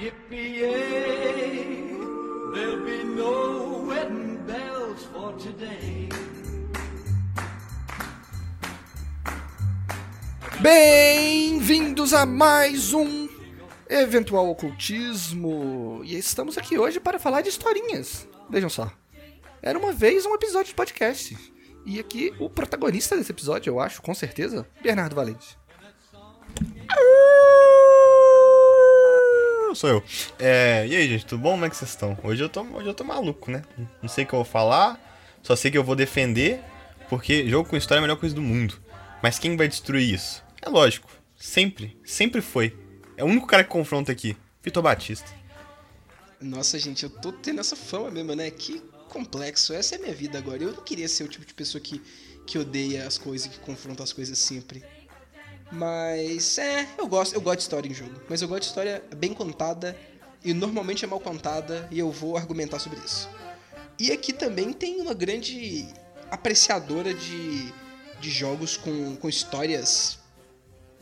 Yippee-yay, there'll be no wedding bells for today. Bem-vindos a mais um eventual ocultismo. E estamos aqui hoje para falar de historinhas. Vejam só. Era uma vez um episódio de podcast. E aqui o protagonista desse episódio, eu acho, com certeza, Bernardo Valente. Sou eu. É, e aí, gente, tudo bom? Como é que vocês estão? Hoje eu tô, hoje eu tô maluco, né? Não sei o que eu vou falar, só sei que eu vou defender, porque jogo com história é a melhor coisa do mundo. Mas quem vai destruir isso? É lógico, sempre, sempre foi. É o único cara que confronta aqui, Vitor Batista. Nossa, gente, eu tô tendo essa fama mesmo, né? Que complexo. Essa é a minha vida agora. Eu não queria ser o tipo de pessoa que, que odeia as coisas, que confronta as coisas sempre. Mas é, eu gosto, eu gosto de história em jogo. Mas eu gosto de história bem contada e normalmente é mal contada e eu vou argumentar sobre isso. E aqui também tem uma grande apreciadora de, de jogos com, com histórias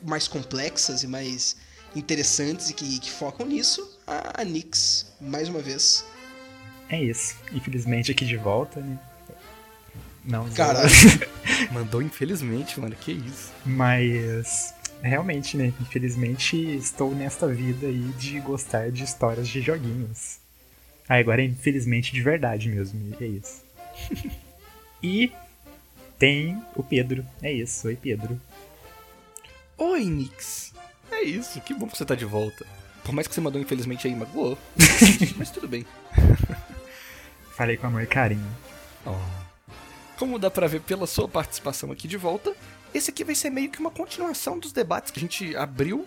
mais complexas e mais interessantes e que, que focam nisso, a, a Nix, mais uma vez. É isso. Infelizmente aqui de volta, né? Não, Caralho. Mandou infelizmente, mano, que isso. Mas realmente, né? Infelizmente estou nesta vida aí de gostar de histórias de joguinhos. Ah, agora é infelizmente de verdade mesmo, e é isso. e tem o Pedro. É isso, oi Pedro. Oi, Nix. É isso, que bom que você tá de volta. Por mais que você mandou infelizmente aí, magoou. Mas tudo bem. Falei com amor e carinho. Oh. Como dá pra ver pela sua participação aqui de volta, esse aqui vai ser meio que uma continuação dos debates que a gente abriu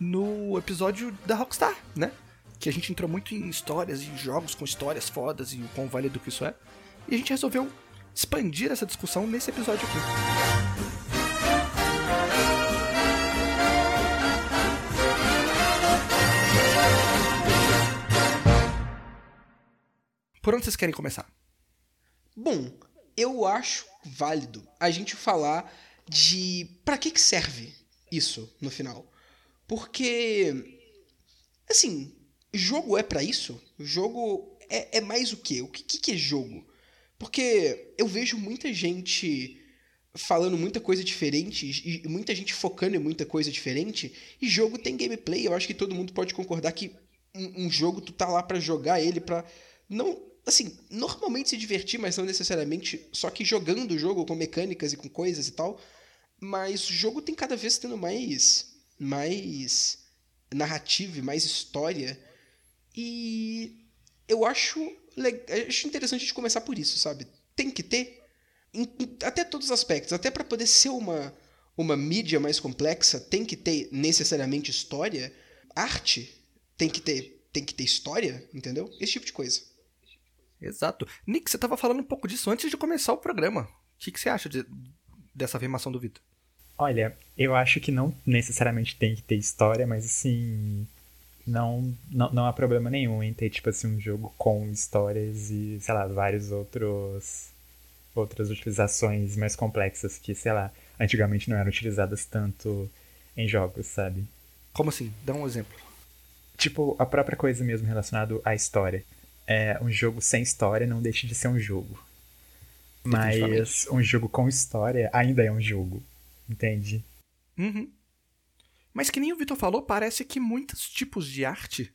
no episódio da Rockstar, né? Que a gente entrou muito em histórias e jogos com histórias fodas e o quão válido que isso é. E a gente resolveu expandir essa discussão nesse episódio aqui. Por onde vocês querem começar? Bom, eu acho válido a gente falar de para que que serve isso no final. Porque assim, jogo é para isso? Jogo é, é, mais o quê? O que, que é jogo? Porque eu vejo muita gente falando muita coisa diferente e muita gente focando em muita coisa diferente. E jogo tem gameplay. Eu acho que todo mundo pode concordar que um, um jogo tu tá lá para jogar ele, para não assim, normalmente se divertir, mas não necessariamente só que jogando o jogo com mecânicas e com coisas e tal. Mas o jogo tem cada vez tendo mais mais narrativa e mais história. E eu acho, acho interessante a gente começar por isso, sabe? Tem que ter em, até todos os aspectos, até para poder ser uma uma mídia mais complexa, tem que ter necessariamente história, arte tem que ter tem que ter história, entendeu? Esse tipo de coisa. Exato. Nick, você estava falando um pouco disso antes de começar o programa. O que, que você acha de, dessa afirmação do Vitor? Olha, eu acho que não necessariamente tem que ter história, mas assim. Não, não, não há problema nenhum em ter, tipo assim, um jogo com histórias e, sei lá, vários outros. outras utilizações mais complexas que, sei lá, antigamente não eram utilizadas tanto em jogos, sabe? Como assim? Dá um exemplo. Tipo, a própria coisa mesmo relacionada à história é, um jogo sem história não deixa de ser um jogo. Mas um jogo com história ainda é um jogo. Entende? Uhum. Mas que nem o Vitor falou, parece que muitos tipos de arte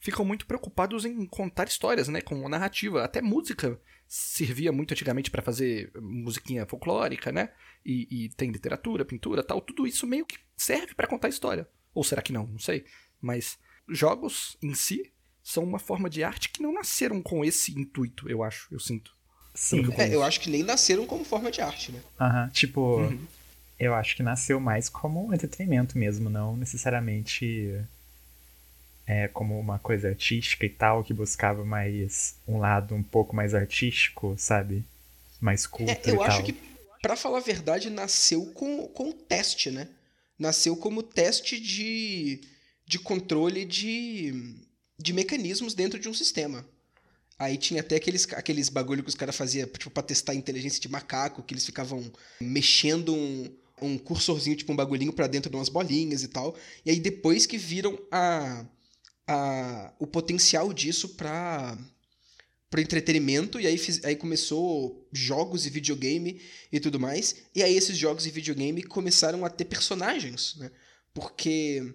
ficam muito preocupados em contar histórias, né? Com narrativa. Até música servia muito antigamente para fazer musiquinha folclórica, né? E, e, tem literatura, pintura tal. Tudo isso meio que serve para contar história. Ou será que não? Não sei. Mas jogos em si são uma forma de arte que não nasceram com esse intuito, eu acho, eu sinto. Sim. Eu, é, eu acho que nem nasceram como forma de arte, né? Aham, tipo, uhum. eu acho que nasceu mais como um entretenimento mesmo, não necessariamente é, como uma coisa artística e tal, que buscava mais um lado um pouco mais artístico, sabe? Mais culto é, eu e acho tal. que, pra falar a verdade, nasceu com, com teste, né? Nasceu como teste de, de controle de de mecanismos dentro de um sistema. Aí tinha até aqueles, aqueles bagulho que os caras faziam, tipo, pra testar a inteligência de macaco, que eles ficavam mexendo um, um cursorzinho, tipo um bagulhinho para dentro de umas bolinhas e tal. E aí depois que viram a, a, o potencial disso para para entretenimento e aí, fiz, aí começou jogos e videogame e tudo mais e aí esses jogos e videogame começaram a ter personagens né porque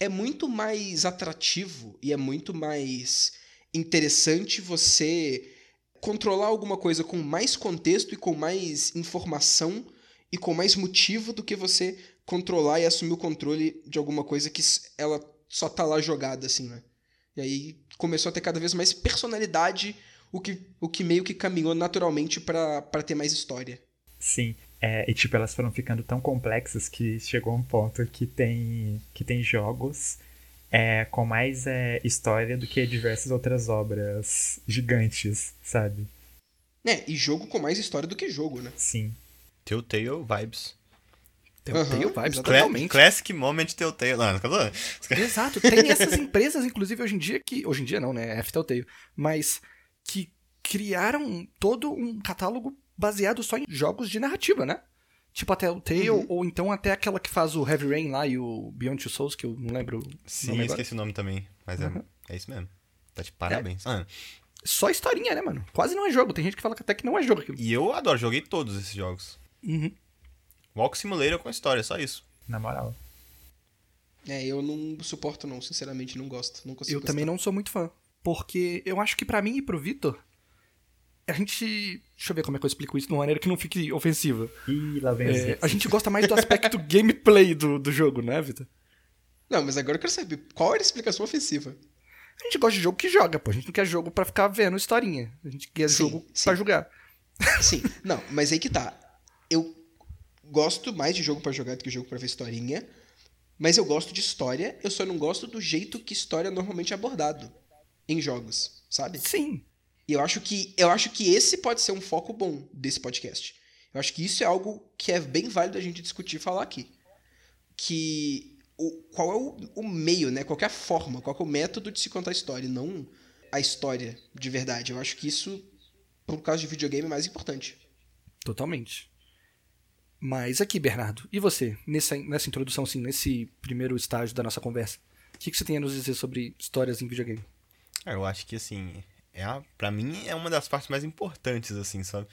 é muito mais atrativo e é muito mais interessante você controlar alguma coisa com mais contexto e com mais informação e com mais motivo do que você controlar e assumir o controle de alguma coisa que ela só tá lá jogada, assim, né? E aí começou a ter cada vez mais personalidade, o que, o que meio que caminhou naturalmente para ter mais história. Sim. É, e tipo, elas foram ficando tão complexas que chegou um ponto que tem, que tem jogos é, com mais é, história do que diversas outras obras gigantes, sabe? É, e jogo com mais história do que jogo, né? Sim. Telltale Vibes. Telltale Uhum, Vibes, totalmente. Classic Moment Telltale. Não, não. Exato. Tem essas empresas, inclusive, hoje em dia que. Hoje em dia não, né? É F-Telltale. Mas que criaram todo um catálogo baseado só em jogos de narrativa, né? Tipo a Telltale, Uhum. ou então até aquela que faz o Heavy Rain lá e o Beyond Two Souls, que eu não lembro. o Sim, nome eu agora. esqueci o nome também. Mas Uhum. é, é isso mesmo. Tá de parabéns. Ah, Só historinha, né, mano? Quase não é jogo. Tem gente que fala que até que não é jogo aquilo. e eu adoro, joguei todos esses jogos. Uhum. Walk Simulator com história, só isso. Na moral. É, eu não suporto não, sinceramente, não gosto, não consigo Eu também gostar. não sou muito fã. Porque eu acho que pra mim e pro Vitor, a gente. Deixa eu ver como é que eu explico isso de uma maneira que não fique ofensiva. Ih, lá vem É, a gente gosta mais do aspecto gameplay do, do jogo, né, Vitor? Não, mas agora eu quero saber, qual era a explicação ofensiva? A gente gosta de jogo que joga, pô. A gente não quer jogo pra ficar vendo historinha. A gente quer Sim, jogo sim. pra jogar. Sim, não, mas aí que tá. Eu gosto mais de jogo pra jogar do que jogo pra ver historinha, mas eu gosto de história, eu só não gosto do jeito que história normalmente é abordado em jogos, sabe? Sim. E eu acho que eu acho que esse pode ser um foco bom desse podcast. Eu acho que isso é algo que é bem válido a gente discutir e falar aqui. Que o, qual é o, o meio, né? Qual que é a forma, qual que é o método de se contar a história, e não a história de verdade. Eu acho que isso, por causa de videogame, é mais importante. Totalmente. Mas aqui, Bernardo, e você? Nessa, nessa introdução, assim, nesse primeiro estágio da nossa conversa, o que, que você tem a nos dizer sobre histórias em videogame? Ah, eu acho que assim, é a, pra mim é uma das partes mais importantes, assim, sabe?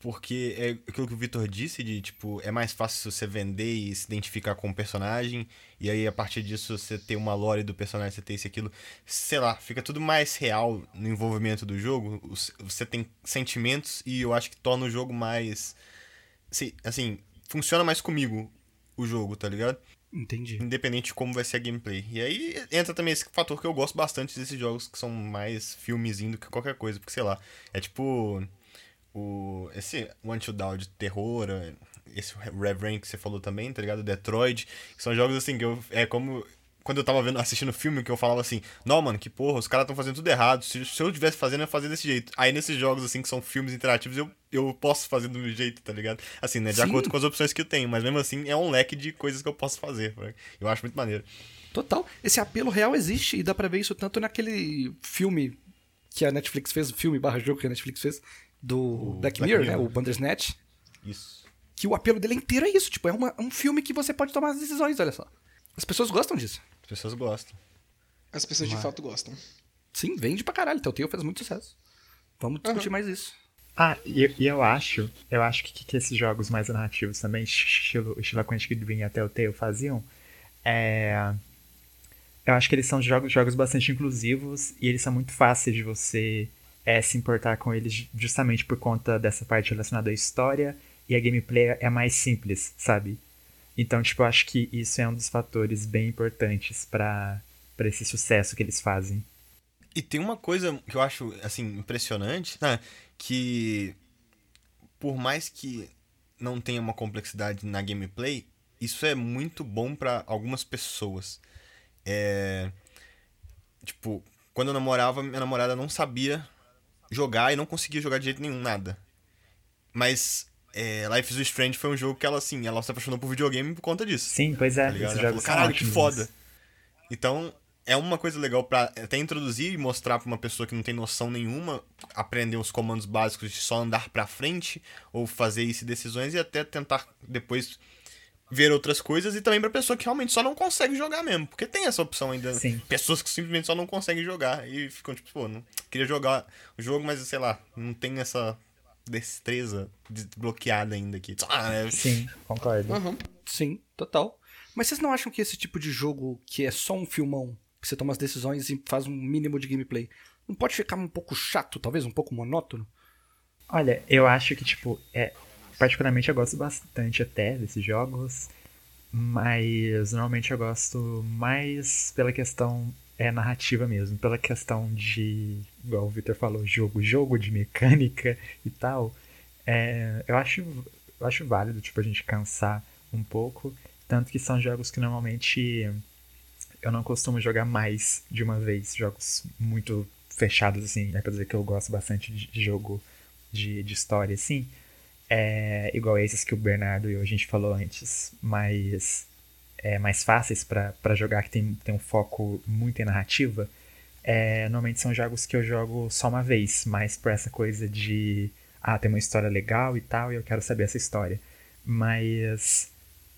Porque é aquilo que o Victor disse de, tipo, é mais fácil você vender e se identificar com o personagem, e aí a partir disso você ter uma lore do personagem, você ter isso e aquilo, sei lá, fica tudo mais real no envolvimento do jogo, você tem sentimentos e eu acho que torna o jogo mais. Assim, funciona mais comigo o jogo, tá ligado? Entendi. independente de como vai ser a gameplay. E aí entra também esse fator que eu gosto bastante desses jogos que são mais filmezinho do que qualquer coisa, porque sei lá, é tipo o esse One to Down de terror, esse Rev Rain que você falou também, tá ligado? Detroit, que são jogos assim que eu é como quando eu tava vendo, assistindo o filme, que eu falava assim, não, mano, que porra, os caras estão fazendo tudo errado. Se, se eu tivesse fazendo, eu ia fazer desse jeito. Aí nesses jogos, assim, que são filmes interativos, eu, eu posso fazer do meu jeito, tá ligado? Assim, né? De Sim. acordo com as opções que eu tenho. Mas mesmo assim, é um leque de coisas que eu posso fazer. né? Eu acho muito maneiro. Total. Esse apelo real existe e dá pra ver isso tanto naquele filme que a Netflix fez, o filme barra jogo que a Netflix fez, do Black Black Mirror, né? Mirror. O Bandersnatch. Isso. Que o apelo dele inteiro é isso. Tipo, é uma- um filme que você pode tomar as decisões, olha só. As pessoas gostam disso. As pessoas gostam. As pessoas de fato gostam. Sim, vende pra caralho. Telltale fez muito sucesso. Vamos discutir mais isso. Ah, e, e eu acho, eu acho que, que esses jogos mais narrativos também, estilo, estilo a Quantic Dream e até o Telltale faziam, é... Eu acho que eles são jogos, jogos bastante inclusivos e eles são muito fáceis de você é, se importar com eles justamente por conta dessa parte relacionada à história e a gameplay é mais simples, sabe? Então, tipo, eu acho que isso é um dos fatores bem importantes pra esse sucesso que eles fazem. E tem uma coisa que eu acho, assim, impressionante, né? Que por mais que não tenha uma complexidade na gameplay, isso é muito bom pra algumas pessoas. É... Tipo, quando eu namorava, minha namorada não sabia jogar e não conseguia jogar de jeito nenhum, nada. Mas é, Life is Strange foi um jogo que ela, assim, ela se apaixonou por videogame por conta disso. Sim, pois é, tá falou, são caralho, que foda. Então, é uma coisa legal pra até introduzir e mostrar pra uma pessoa que não tem noção nenhuma, aprender os comandos básicos de só andar pra frente, ou fazer isso decisões, e até tentar depois ver outras coisas e também pra pessoa que realmente só não consegue jogar mesmo. Porque tem essa opção ainda. Sim. Pessoas que simplesmente só não conseguem jogar e ficam tipo, pô, não queria jogar o jogo, mas sei lá, não tem essa destreza desbloqueada ainda aqui. Ah, é- Sim, concordo. Aham. Sim, total. Mas vocês não acham que esse tipo de jogo que é só um filmão, que você toma as decisões e faz um mínimo de gameplay, não pode ficar um pouco chato, talvez um pouco monótono? Olha, eu acho que, tipo, é. Particularmente eu gosto bastante até desses jogos. Mas normalmente eu gosto mais pela questão é narrativa mesmo, pela questão de, igual o Victor falou, jogo, jogo de mecânica e tal. É, eu acho eu acho válido, tipo, a gente cansar um pouco, tanto que são jogos que normalmente eu não costumo jogar mais de uma vez, jogos muito fechados assim, é pra dizer que eu gosto bastante de jogo de, de história assim. É, igual esses que o Bernardo e eu, a gente falou antes, mais, é, mais fáceis pra jogar, que tem, tem um foco muito em narrativa. É, normalmente são jogos que eu jogo só uma vez, mais por essa coisa de ah, tem uma história legal e tal, e eu quero saber essa história. Mas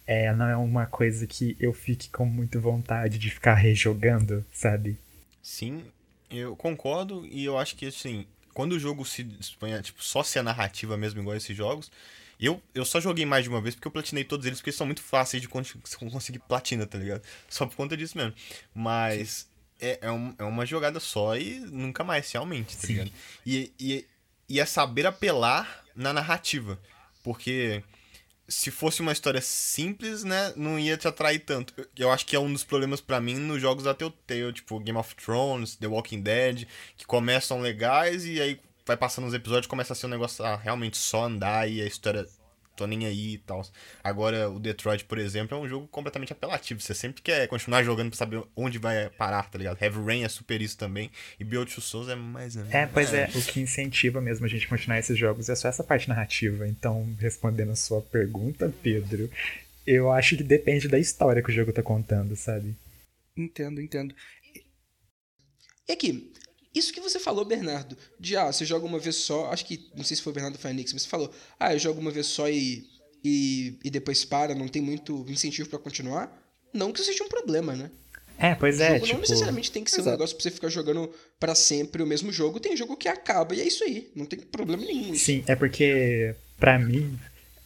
é, não é uma coisa que eu fique com muita vontade de ficar rejogando, sabe? Sim, eu concordo e eu acho que assim, quando o jogo se dispõe a, tipo, só ser a narrativa mesmo, igual esses jogos, eu, eu só joguei mais de uma vez porque eu platinei todos eles, porque são muito fáceis de con- conseguir platina, tá ligado? Só por conta disso mesmo. Mas é, é, um- é uma jogada só e nunca mais, realmente, tá Sim. ligado? E, e, e é saber apelar na narrativa. Porque se fosse uma história simples, né, não ia te atrair tanto. Eu- acho que é um dos problemas pra mim nos jogos da Telltale, tipo Game of Thrones, The Walking Dead, que começam legais e aí vai passando os episódios começa a ser um negócio ah, realmente só andar e a história tô nem aí e tal. Agora o Detroit, por exemplo, é um jogo completamente apelativo. Você sempre quer continuar jogando pra saber onde vai parar, tá ligado? Heavy Rain é super isso também e Beyond Two Souls é mais. É, pois é, o que incentiva mesmo a gente continuar esses jogos é só essa parte narrativa. Então, respondendo a sua pergunta, Pedro, eu acho que depende da história que o jogo tá contando, sabe? Entendo, entendo. E aqui, isso que você falou, Bernardo, de ah, você joga uma vez só, acho que, não sei se foi o Bernardo Fenix, mas você falou, ah, eu jogo uma vez só e, e, e depois para, não tem muito incentivo pra continuar. Não que isso seja um problema, né? É, pois O é, jogo tipo. não necessariamente tem que ser um Exato. negócio pra você ficar jogando pra sempre o mesmo jogo. Tem jogo que acaba e é isso aí. Não tem problema nenhum. Sim, é porque, pra mim,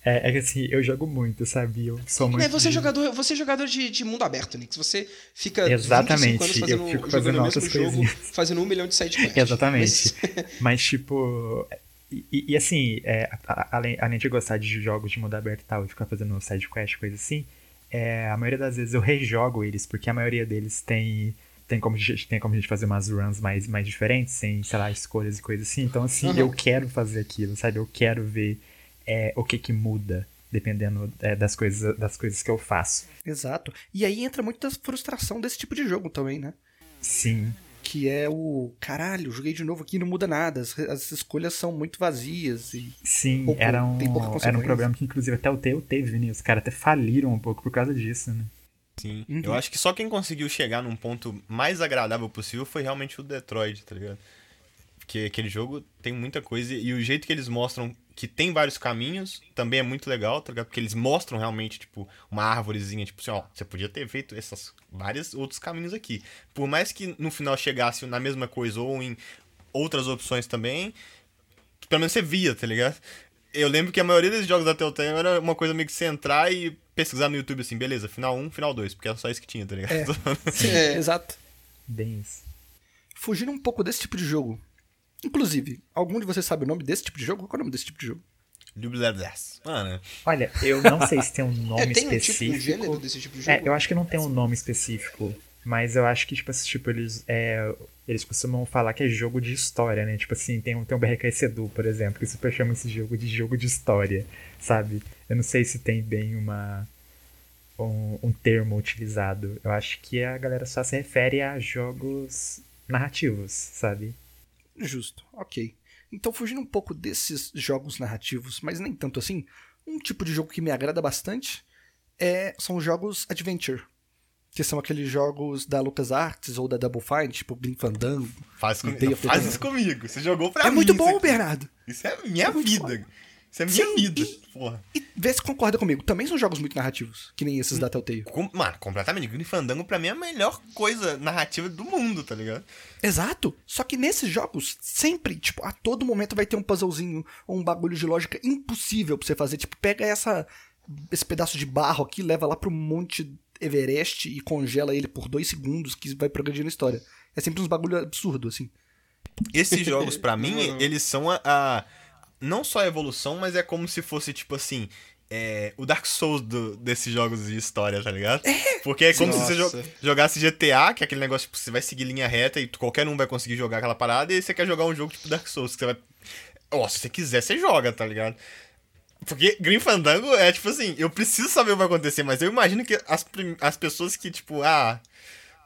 é, é que assim, eu jogo muito, sabe? Eu sou muito. É, você é jogador, você é jogador de, de mundo aberto, Nix. Você fica Exatamente, 25 anos eu fazendo, fico jogando fazendo o mesmo altas jogo, coisinhas. fazendo um milhão de sidequests. Exatamente. Mas- Mas, tipo. E, e- assim, é, além, além de gostar de jogos de mundo aberto e tal, e ficar fazendo sidequest, coisa assim, é, a maioria das vezes eu rejogo eles, porque a maioria deles tem. Tem como, a gente- tem como a gente fazer umas runs mais, mais diferentes, sem, sei lá, escolhas e coisas assim. Então, assim, Uhum. eu quero fazer aquilo, sabe? Eu quero ver é, o que que muda, dependendo é, das, coisas, das coisas que eu faço. Exato. E aí entra muita frustração desse tipo de jogo também, né? Sim, Que é o caralho, joguei de novo aqui e não muda nada. As, as escolhas são muito vazias e. sim, Pouco- era um, tem pouca era um problema que inclusive até o Teu teve, né? Os caras até faliram um pouco por causa disso, né? Sim. Uhum. Eu acho que só quem conseguiu chegar num ponto mais agradável possível foi realmente o Detroit, tá ligado? Porque aquele jogo tem muita coisa e o jeito que eles mostram que tem vários caminhos também é muito legal, tá ligado? Porque eles mostram realmente, tipo, uma árvorezinha, tipo assim, ó, você podia ter feito esses vários outros caminhos aqui. Por mais que no final chegasse na mesma coisa ou em outras opções também, pelo menos você via, tá ligado? Eu lembro que a maioria desses jogos da Telltale era uma coisa meio que você entrar e pesquisar no YouTube assim, beleza, final 1, final 2, porque era só isso que tinha, tá ligado? É. Exato. Bem isso. Fugindo um pouco desse tipo de jogo. Inclusive, algum de vocês sabe o nome desse tipo de jogo? Qual é o nome desse tipo de jogo? Lublablablas. Mano, Olha, eu não sei se tem um nome É, tem um tipo, um específico. gênero desse tipo de jogo? É, eu acho que não tem um nome específico. Mas eu acho que, tipo, tipo eles, é, eles costumam falar que é jogo de história, né? Tipo assim, tem um, tem um BRK Sedu, por exemplo, que super chama esse jogo de jogo de história, sabe? Eu não sei se tem bem uma um, um termo utilizado. Eu acho que a galera só se refere a jogos narrativos, sabe? Justo, ok. Então, fugindo um pouco desses jogos narrativos, mas nem tanto assim, um tipo de jogo que me agrada bastante é, são jogos adventure. Que são aqueles jogos da LucasArts ou da Double Fine, tipo Grim faz, com... The faz isso comigo. Você jogou pra É mim. muito isso bom, aqui. Bernardo! Isso é minha muito vida. Isso é minha Sim, vida. e- Porra. E vê se concorda comigo. Também são jogos muito narrativos, que nem esses da Telltale. Com- mano, completamente. Grim Fandango pra mim é a melhor coisa narrativa do mundo, tá ligado? Exato. Só que nesses jogos, sempre, tipo, a todo momento vai ter um puzzlezinho ou um bagulho de lógica impossível pra você fazer. Tipo, pega essa esse pedaço de barro aqui, leva lá pro Monte Everest e congela ele por dois segundos que vai progredindo a história. É sempre uns bagulho absurdo, assim. Esses jogos, pra mim, eles são a, a- Não só a evolução, mas é como se fosse, tipo assim. é, o Dark Souls do- desses jogos de história, tá ligado? Porque é como se você Nossa. jo- jogasse GTA, que é aquele negócio, tipo, você vai seguir linha reta e qualquer um vai conseguir jogar aquela parada, e você quer jogar um jogo tipo Dark Souls, que você vai. Ó, se você quiser, você joga, tá ligado? Porque Grim Fandango é tipo assim, eu preciso saber o que vai acontecer, mas eu imagino que as, as pessoas que, tipo, ah,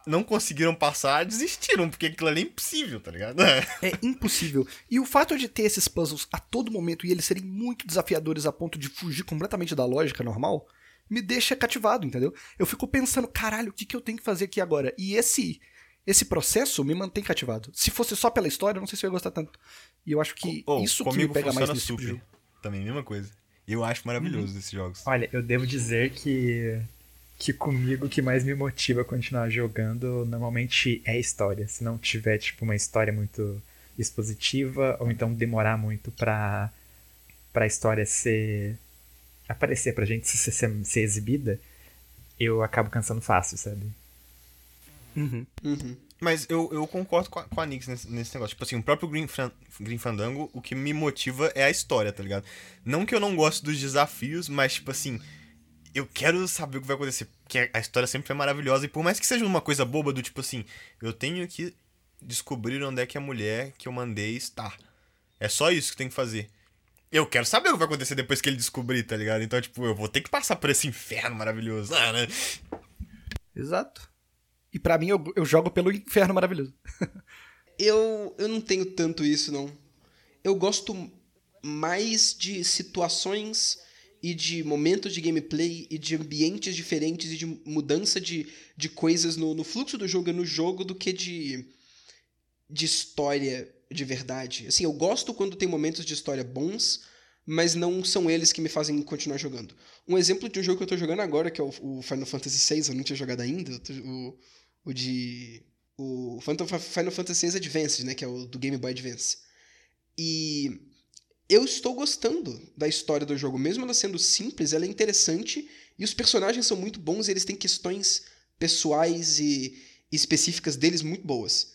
não conseguiram passar, desistiram, porque aquilo ali é impossível, tá ligado? É impossível. E o fato de ter esses puzzles a todo momento e eles serem muito desafiadores a ponto de fugir completamente da lógica normal, me deixa cativado, entendeu? Eu fico pensando, caralho, o que, que eu tenho que fazer aqui agora? E esse esse processo me mantém cativado. Se fosse só pela história, eu não sei se eu ia gostar tanto. E eu acho que Ou, isso que me comigo pega mais nesse tipo de super. jogo. Também, mesma coisa. Eu acho maravilhoso esses jogos. Olha, eu devo dizer que que comigo o que mais me motiva a continuar jogando normalmente é a história. Se não tiver tipo uma história muito expositiva ou então demorar muito pra para história ser aparecer pra gente ser, ser, ser exibida, eu acabo cansando fácil, sabe? Uhum. Uhum. Mas eu, eu concordo com a, com a Nix nesse, nesse negócio. Tipo assim, o próprio Green, Fan, Green Fandango, o que me motiva é a história, tá ligado? Não que eu não goste dos desafios, mas, tipo assim, eu quero saber o que vai acontecer. Porque a história sempre é maravilhosa. E por mais que seja uma coisa boba do tipo assim, eu tenho que descobrir onde é que a mulher que eu mandei está. É só isso que tem que fazer. Eu quero saber o que vai acontecer depois que ele descobrir, tá ligado? Então, tipo, eu vou ter que passar por esse inferno maravilhoso. Ah, né? Exato. E pra mim, eu, eu jogo pelo inferno maravilhoso. Eu, eu não tenho tanto isso, não. Eu gosto mais de situações e de momentos de gameplay e de ambientes diferentes e de mudança de, de coisas no, no fluxo do jogo e no jogo do que de, de história de verdade. Assim, eu gosto quando tem momentos de história bons, mas não são eles que me fazem continuar jogando. Um exemplo de um jogo que eu tô jogando agora, que é o, o Final Fantasy VI, eu não tinha jogado ainda, o, o de o Final Fantasy VI Advance, né, que é o do Game Boy Advance. E eu estou gostando da história do jogo, mesmo ela sendo simples, ela é interessante e os personagens são muito bons, e eles têm questões pessoais e, específicas deles muito boas.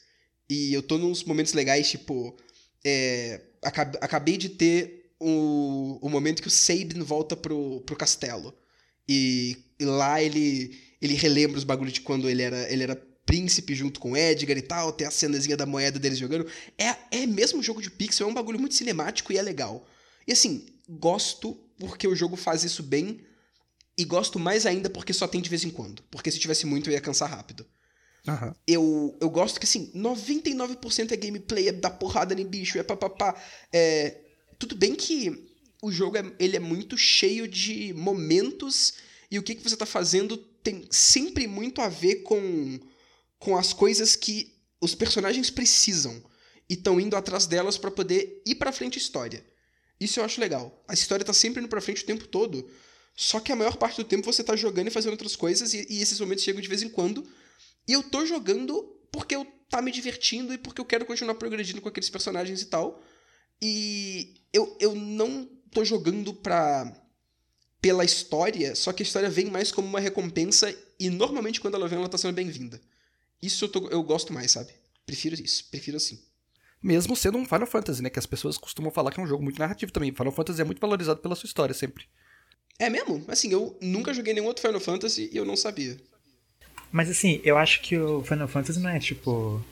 E eu tô nos momentos legais, tipo, é, acab- acabei de ter o, o momento que o Sabin volta pro, pro castelo. E, e lá ele ele relembra os bagulhos de quando ele era, ele era príncipe junto com o Edgar e tal, tem a cenazinha da moeda deles jogando. É, é mesmo um jogo de pixel, é um bagulho muito cinemático e é legal. E assim, gosto porque o jogo faz isso bem, e gosto mais ainda porque só tem de vez em quando. Porque se tivesse muito eu ia cansar rápido. Aham. Eu, eu gosto que assim, 99% é gameplay, é dar porrada em bicho, é papapá. É, tudo bem que o jogo é, ele é muito cheio de momentos e o que, que você tá fazendo tem sempre muito a ver com, com as coisas que os personagens precisam e estão indo atrás delas pra poder ir pra frente a história. Isso eu acho legal. A história tá sempre indo pra frente o tempo todo, só que a maior parte do tempo você tá jogando e fazendo outras coisas e, e esses momentos chegam de vez em quando. E eu tô jogando porque eu tá me divertindo e porque eu quero continuar progredindo com aqueles personagens e tal. E eu, eu não tô jogando pra. pela história, só que a história vem mais como uma recompensa e normalmente quando ela vem ela tá sendo bem-vinda. Isso eu, tô- eu gosto mais, sabe? Prefiro isso, prefiro assim. Mesmo sendo um Final Fantasy, né? Que as pessoas costumam falar que é um jogo muito narrativo também. Final Fantasy é muito valorizado pela sua história sempre. É mesmo? Assim, eu nunca joguei nenhum outro Final Fantasy e eu não sabia. Mas assim, eu acho que o Final Fantasy não é tipo.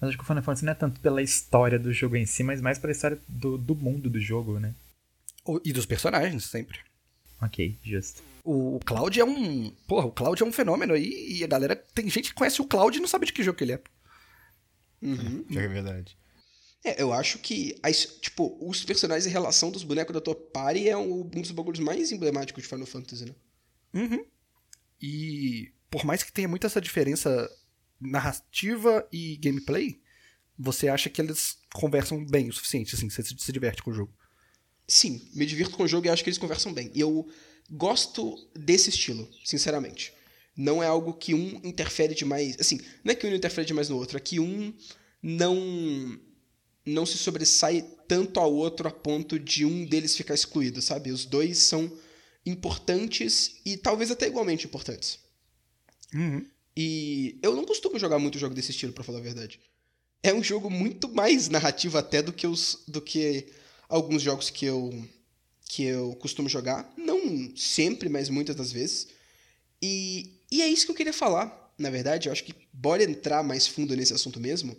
Eu acho que o Final Fantasy não é tanto pela história do jogo em si, mas mais pela história do, do mundo do jogo, né? E dos personagens, sempre. Ok, justo. O Cloud é um. Porra, o Cloud é um fenômeno aí. E a galera. Tem gente que conhece o Cloud e não sabe de que jogo que ele é. Uhum. É verdade. É, eu acho que, a his- tipo, os personagens em relação dos bonecos da tua party é um, um dos bagulhos mais emblemáticos de Final Fantasy, né? Uhum. E por mais que tenha muita essa diferença narrativa e gameplay, você acha que eles conversam bem o suficiente, assim, você se se diverte com o jogo. sim, me divirto com o jogo e acho que eles conversam bem. E eu gosto desse estilo, sinceramente. Não é algo que um interfere demais. Assim, não é que um interfere demais no outro, é que um não não se sobressai tanto ao outro a ponto de um deles ficar excluído, sabe? Os dois são importantes e talvez até igualmente importantes. Uhum. E eu não costumo jogar muito jogo desse estilo, pra falar a verdade. É um jogo muito mais narrativo até do que os do que alguns jogos que eu que eu costumo jogar, não sempre, mas muitas das vezes. E, e é isso que eu queria falar, na verdade, eu acho que bora entrar mais fundo nesse assunto mesmo,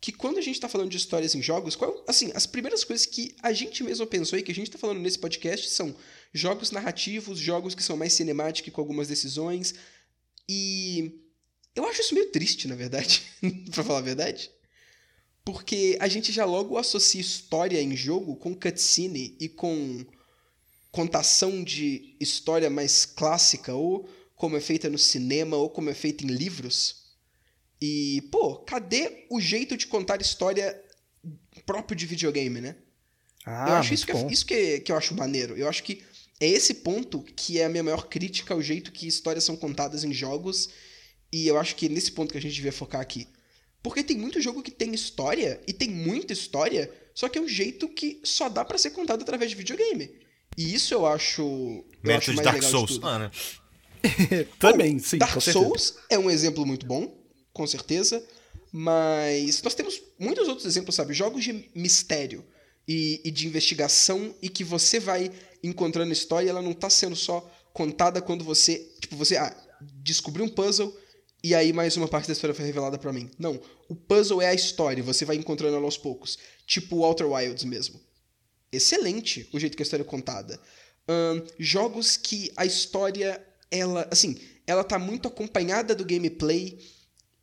que quando a gente tá falando de histórias em jogos, qual, assim, as primeiras coisas que a gente mesmo pensou e que a gente tá falando nesse podcast são jogos narrativos, jogos que são mais cinemáticos com algumas decisões, e eu acho isso meio triste, na verdade, pra falar a verdade. Porque a gente já logo associa história em jogo com cutscene e com contação de história mais clássica, ou como é feita no cinema, ou como é feita em livros. E, pô, cadê o jeito de contar história próprio de videogame, né? Ah, eu acho isso, que, é- bom. isso que, que eu acho maneiro. Eu acho que é esse ponto que é a minha maior crítica ao jeito que histórias são contadas em jogos. E eu acho que é nesse ponto que a gente devia focar aqui. Porque tem muito jogo que tem história, e tem muita história, só que é um jeito que só dá pra ser contado através de videogame. E isso eu acho. Eu acho Método de mais Dark Souls. de. Ah, né? Também, Bom, sim, Dark. Souls é um exemplo muito bom, com certeza. Mas nós temos muitos outros exemplos, sabe? Jogos de mistério e, e de investigação e que você vai encontrando a história e ela não tá sendo só contada quando você. Tipo, você ah, descobriu um puzzle e aí mais uma parte da história foi revelada pra mim. Não. O puzzle é a história, você vai encontrando ela aos poucos. Tipo o Outer Wilds mesmo. Excelente o jeito que a história é contada. Ahn, jogos que a história, ela, assim, ela tá muito acompanhada do gameplay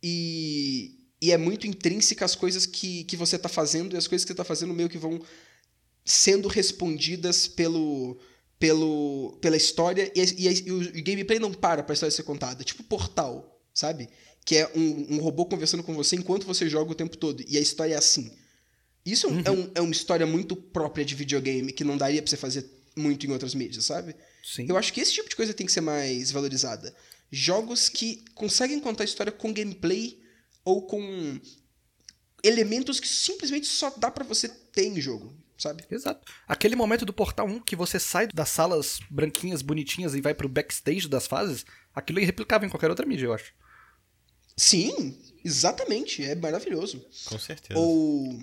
e, e é muito intrínseca às coisas que, que você tá fazendo e as coisas que você tá fazendo meio que vão sendo respondidas pelo, pelo, pela história e, a- e a- e o gameplay não para pra história ser contada. Tipo Portal, sabe? Que é um, um robô conversando com você enquanto você joga o tempo todo. E a história é assim. Isso é, um- é, um- é uma história muito própria de videogame que não daria pra você fazer muito em outras mídias, sabe? Sim. Eu acho que esse tipo de coisa tem que ser mais valorizada. Jogos que conseguem contar a história com gameplay ou com elementos que simplesmente só dá pra você ter em jogo, sabe? Exato. Aquele momento do Portal 1 que você sai das salas branquinhas, bonitinhas e vai pro backstage das fases, aquilo é irreplicável em qualquer outra mídia, eu acho. Sim, exatamente. É maravilhoso. Com certeza. Ou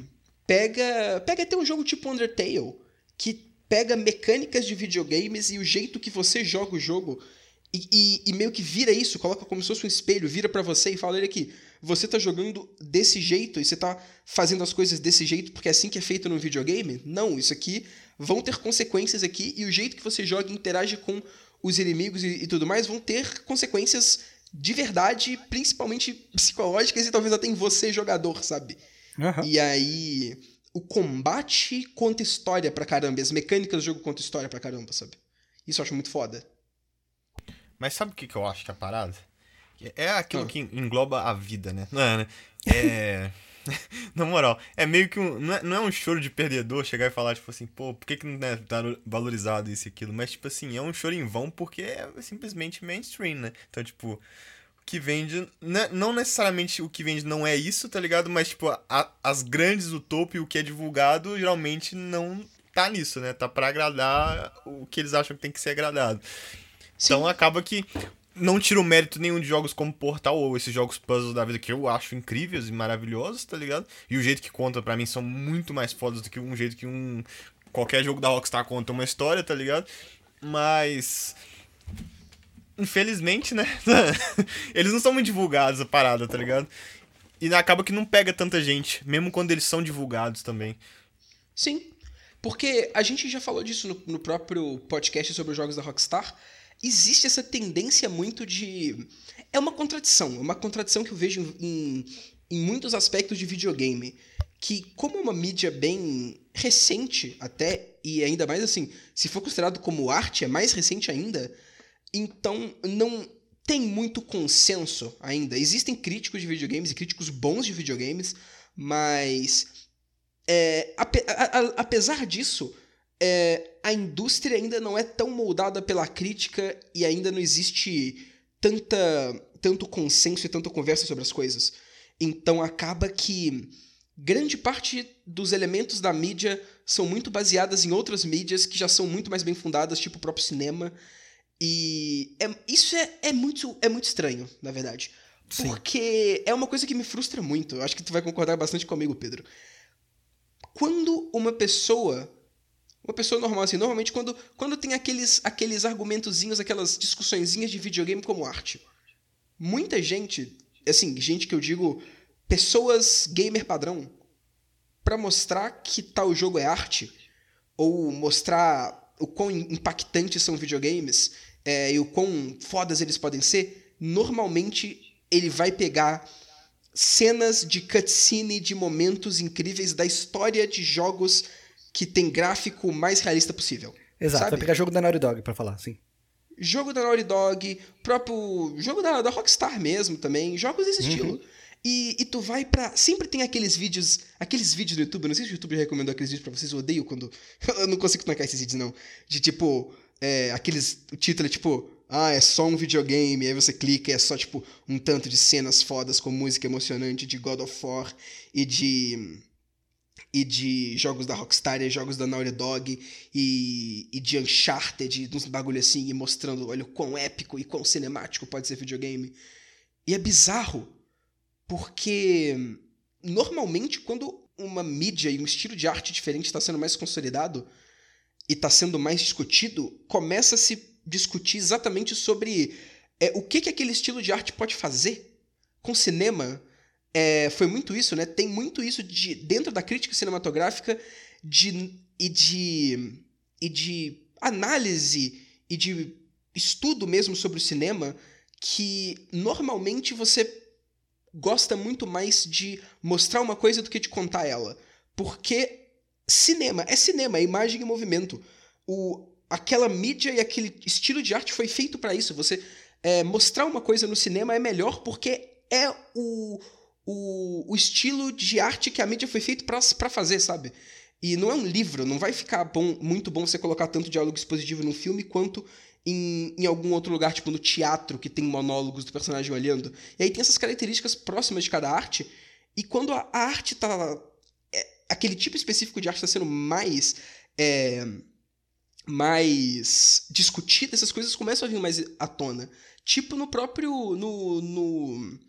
pega, pega até um jogo tipo Undertale, que pega mecânicas de videogames e o jeito que você joga o jogo e, e- e meio que vira isso, coloca como se fosse um espelho, vira pra você e fala, olha aqui, você tá jogando desse jeito e você tá fazendo as coisas desse jeito porque é assim que é feito num videogame? Não, isso aqui vão ter consequências aqui e o jeito que você joga e interage com os inimigos e, e tudo mais vão ter consequências de verdade, principalmente psicológicas e talvez até em você, jogador, sabe? Aham. E aí, o combate conta história pra caramba, e as mecânicas do jogo contam história pra caramba, sabe? Isso eu acho muito foda. Mas sabe o que, que eu acho que é a parada? É aquilo Ah. que engloba a vida, né? Não é, né? É. Na moral, é meio que um. Não é, não é um choro de perdedor chegar e falar, tipo assim, pô, por que, que não é valorizado isso e aquilo? Mas, tipo assim, é um choro em vão porque é simplesmente mainstream, né? Então, tipo, que vende. né, Não necessariamente o que vende não é isso, tá ligado? Mas, tipo, a- as grandes, o topo e o que é divulgado geralmente não tá nisso, né? Tá pra agradar o que eles acham que tem que ser agradado. Então acaba que não tira o mérito nenhum de jogos como Portal ou esses jogos puzzles da vida que eu acho incríveis e maravilhosos, tá ligado? E o jeito que conta pra mim são muito mais fodas do que um jeito que um qualquer jogo da Rockstar conta uma história, tá ligado? Mas infelizmente, né? eles não são muito divulgados a parada, tá ligado? E acaba que não pega tanta gente, mesmo quando eles são divulgados também. Sim, porque a gente já falou disso no, no próprio podcast sobre os jogos da Rockstar. Existe essa tendência muito de. É uma contradição, é uma contradição que eu vejo em, em muitos aspectos de videogame. Que, como é uma mídia bem recente, até, e ainda mais assim, se for considerado como arte, é mais recente ainda, então não tem muito consenso ainda. Existem críticos de videogames e críticos bons de videogames, mas é, ape- a- a- apesar disso, é, a indústria ainda não é tão moldada pela crítica e ainda não existe tanta, tanto consenso e tanta conversa sobre as coisas. Então acaba que grande parte dos elementos da mídia são muito baseadas em outras mídias que já são muito mais bem fundadas, tipo o próprio cinema. E é- isso é, é, muito, é muito estranho, na verdade. Sim. Porque é uma coisa que me frustra muito. Eu acho que tu vai concordar bastante comigo, Pedro. Quando uma pessoa. Uma pessoa normal, assim, normalmente quando, quando tem aqueles, aqueles argumentozinhos, aquelas discussõezinhas de videogame como arte. Muita gente, assim, gente que eu digo, pessoas gamer padrão, pra mostrar que tal jogo é arte, ou mostrar o quão impactantes são videogames é, e o quão fodas eles podem ser, normalmente ele vai pegar cenas de cutscene de momentos incríveis da história de jogos que tem gráfico mais realista possível. Exato, sabe? vai pegar jogo da Naughty Dog pra falar, sim. jogo da Naughty Dog, próprio jogo da, da Rockstar mesmo também, jogos desse estilo. E, e tu vai pra. Sempre tem aqueles vídeos. Aqueles vídeos do YouTube. Não sei se o YouTube recomendou aqueles vídeos pra vocês. Eu odeio quando. Eu não consigo tancar esses vídeos, não. De tipo. É, aqueles. O título é tipo. Ah, é só um videogame. Aí você clica e é só, tipo, um tanto de cenas fodas com música emocionante de God of War e de e de jogos da Rockstar, e jogos da Naughty Dog e, e de Uncharted, uns bagulho assim, e mostrando, olha, o quão épico e quão cinemático pode ser videogame. E é bizarro, porque normalmente quando uma mídia e um estilo de arte diferente está sendo mais consolidado e está sendo mais discutido, começa a se discutir exatamente sobre é, o que, que aquele estilo de arte pode fazer com cinema, é, foi muito isso, né? Tem muito isso de dentro da crítica cinematográfica de, e de e de análise e de estudo mesmo sobre o cinema que normalmente você gosta muito mais de mostrar uma coisa do que de contar ela, porque cinema é cinema, é imagem e movimento. O aquela mídia e aquele estilo de arte foi feito para isso. Você é, mostrar uma coisa no cinema é melhor porque é o, o, o estilo de arte que a mídia foi feito para fazer, sabe? E não é um livro, não vai ficar bom, muito bom você colocar tanto diálogo expositivo num filme quanto em, em algum outro lugar, tipo no teatro, que tem monólogos do personagem olhando. E aí tem essas características próximas de cada arte. E quando a, a arte tá. Aquele tipo específico de arte está sendo mais. é, mais discutida, essas coisas começam a vir mais à tona. Tipo no próprio. no, no,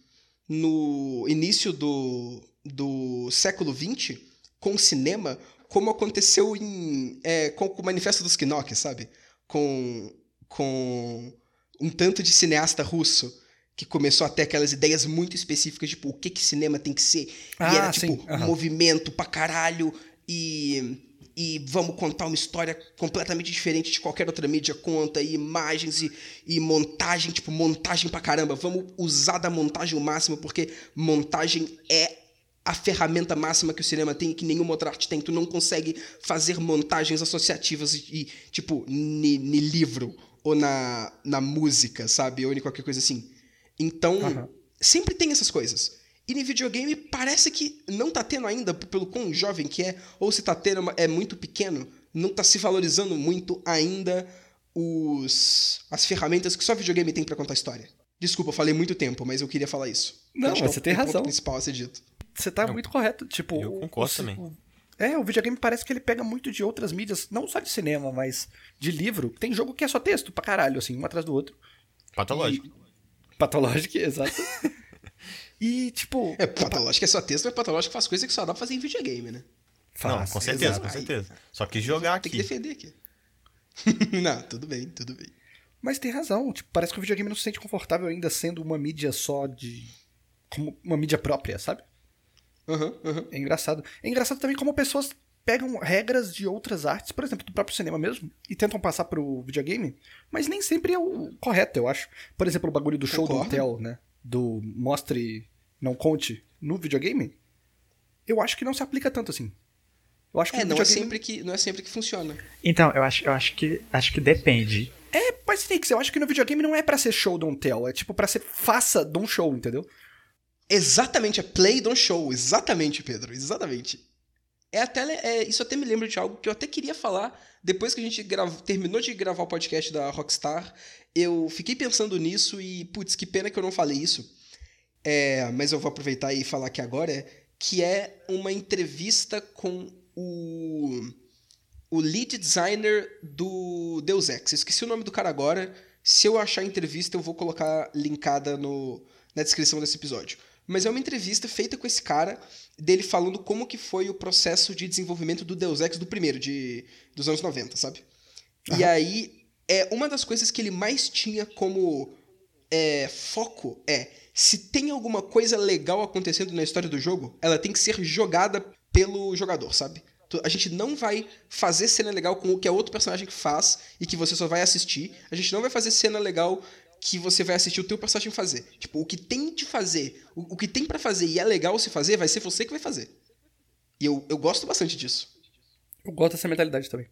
no início do, do século XX, com o cinema, como aconteceu em, é, com o Manifesto dos Kinok, sabe? Com, com um tanto de cineasta russo que começou a ter aquelas ideias muito específicas, tipo, o que que cinema tem que ser. e Ah, era, sim, tipo, aham. movimento pra caralho e... E vamos contar uma história completamente diferente de qualquer outra mídia conta, e imagens e, e montagem, tipo, montagem pra caramba. Vamos usar da montagem o máximo, porque montagem é a ferramenta máxima que o cinema tem e que nenhuma outra arte tem. Tu não consegue fazer montagens associativas e, e, tipo, ni, ni livro ou na, na música, sabe? Ou em qualquer coisa assim. Então, sempre tem essas coisas. E no videogame parece que não tá tendo ainda, pelo quão jovem que é, ou se tá tendo é muito pequeno, não tá se valorizando muito ainda os as ferramentas que só videogame tem pra contar história. Desculpa, eu falei muito tempo, mas eu queria falar isso. Não, Eu que é você o- tem o ponto razão. principal a ser dito. Você tá muito correto. Tipo, eu o- concordo o- também. o- é, o videogame parece que ele pega muito de outras mídias, não só de cinema, mas de livro. Tem jogo que é só texto pra caralho, assim, um atrás do outro. Patológico. Patológico, exato. e, tipo. É, patológico é só texto, mas patológico faz coisa que só dá pra fazer em videogame, né? Não, faz, com certeza, exato. com certeza. Só que jogar Tem que aqui. defender aqui. não, tudo bem, tudo bem. Mas tem razão. Tipo, parece que o videogame não se sente confortável ainda sendo uma mídia só de. como uma mídia própria, sabe? Aham, aham. É engraçado. É engraçado também como pessoas pegam regras de outras artes, por exemplo, do próprio cinema mesmo, e tentam passar pro videogame, mas nem sempre é o correto, eu acho. Por exemplo, o bagulho do show do Concordo. hotel, né? Do mostre, não conte no videogame. Eu acho que não se aplica tanto assim. Eu acho que É, não é, videogame- sempre que, não é sempre que funciona. Então, eu acho, eu acho que acho que depende. É, mas Nix, eu acho que no videogame não é pra ser show don't tell, é tipo pra ser faça de um show, entendeu? Exatamente, é play don't show. Exatamente, Pedro, exatamente. É até, é, isso até me lembra de algo que eu até queria falar depois que a gente terminou de gravar o podcast da Rockstar. Eu fiquei pensando nisso e, putz, que pena que eu não falei isso. É, mas eu vou aproveitar e falar aqui agora. Que é uma entrevista com o, o lead designer do Deus Ex. Eu esqueci o nome do cara agora. Se eu achar a entrevista, eu vou colocar linkada no, na descrição desse episódio. Mas é uma entrevista feita com esse cara, dele falando como que foi o processo de desenvolvimento do Deus Ex do primeiro, de, dos anos 90, sabe? E aí, é uma das coisas que ele mais tinha como é, foco é se tem alguma coisa legal acontecendo na história do jogo, ela tem que ser jogada pelo jogador, sabe? A gente não vai fazer cena legal com o que é outro personagem que faz e que você só vai assistir. A gente não vai fazer cena legal que você vai assistir o teu personagem fazer. Tipo, o que tem de fazer, o, o que tem pra fazer e é legal se fazer, vai ser você que vai fazer. E eu, eu gosto bastante disso. Eu gosto dessa mentalidade também.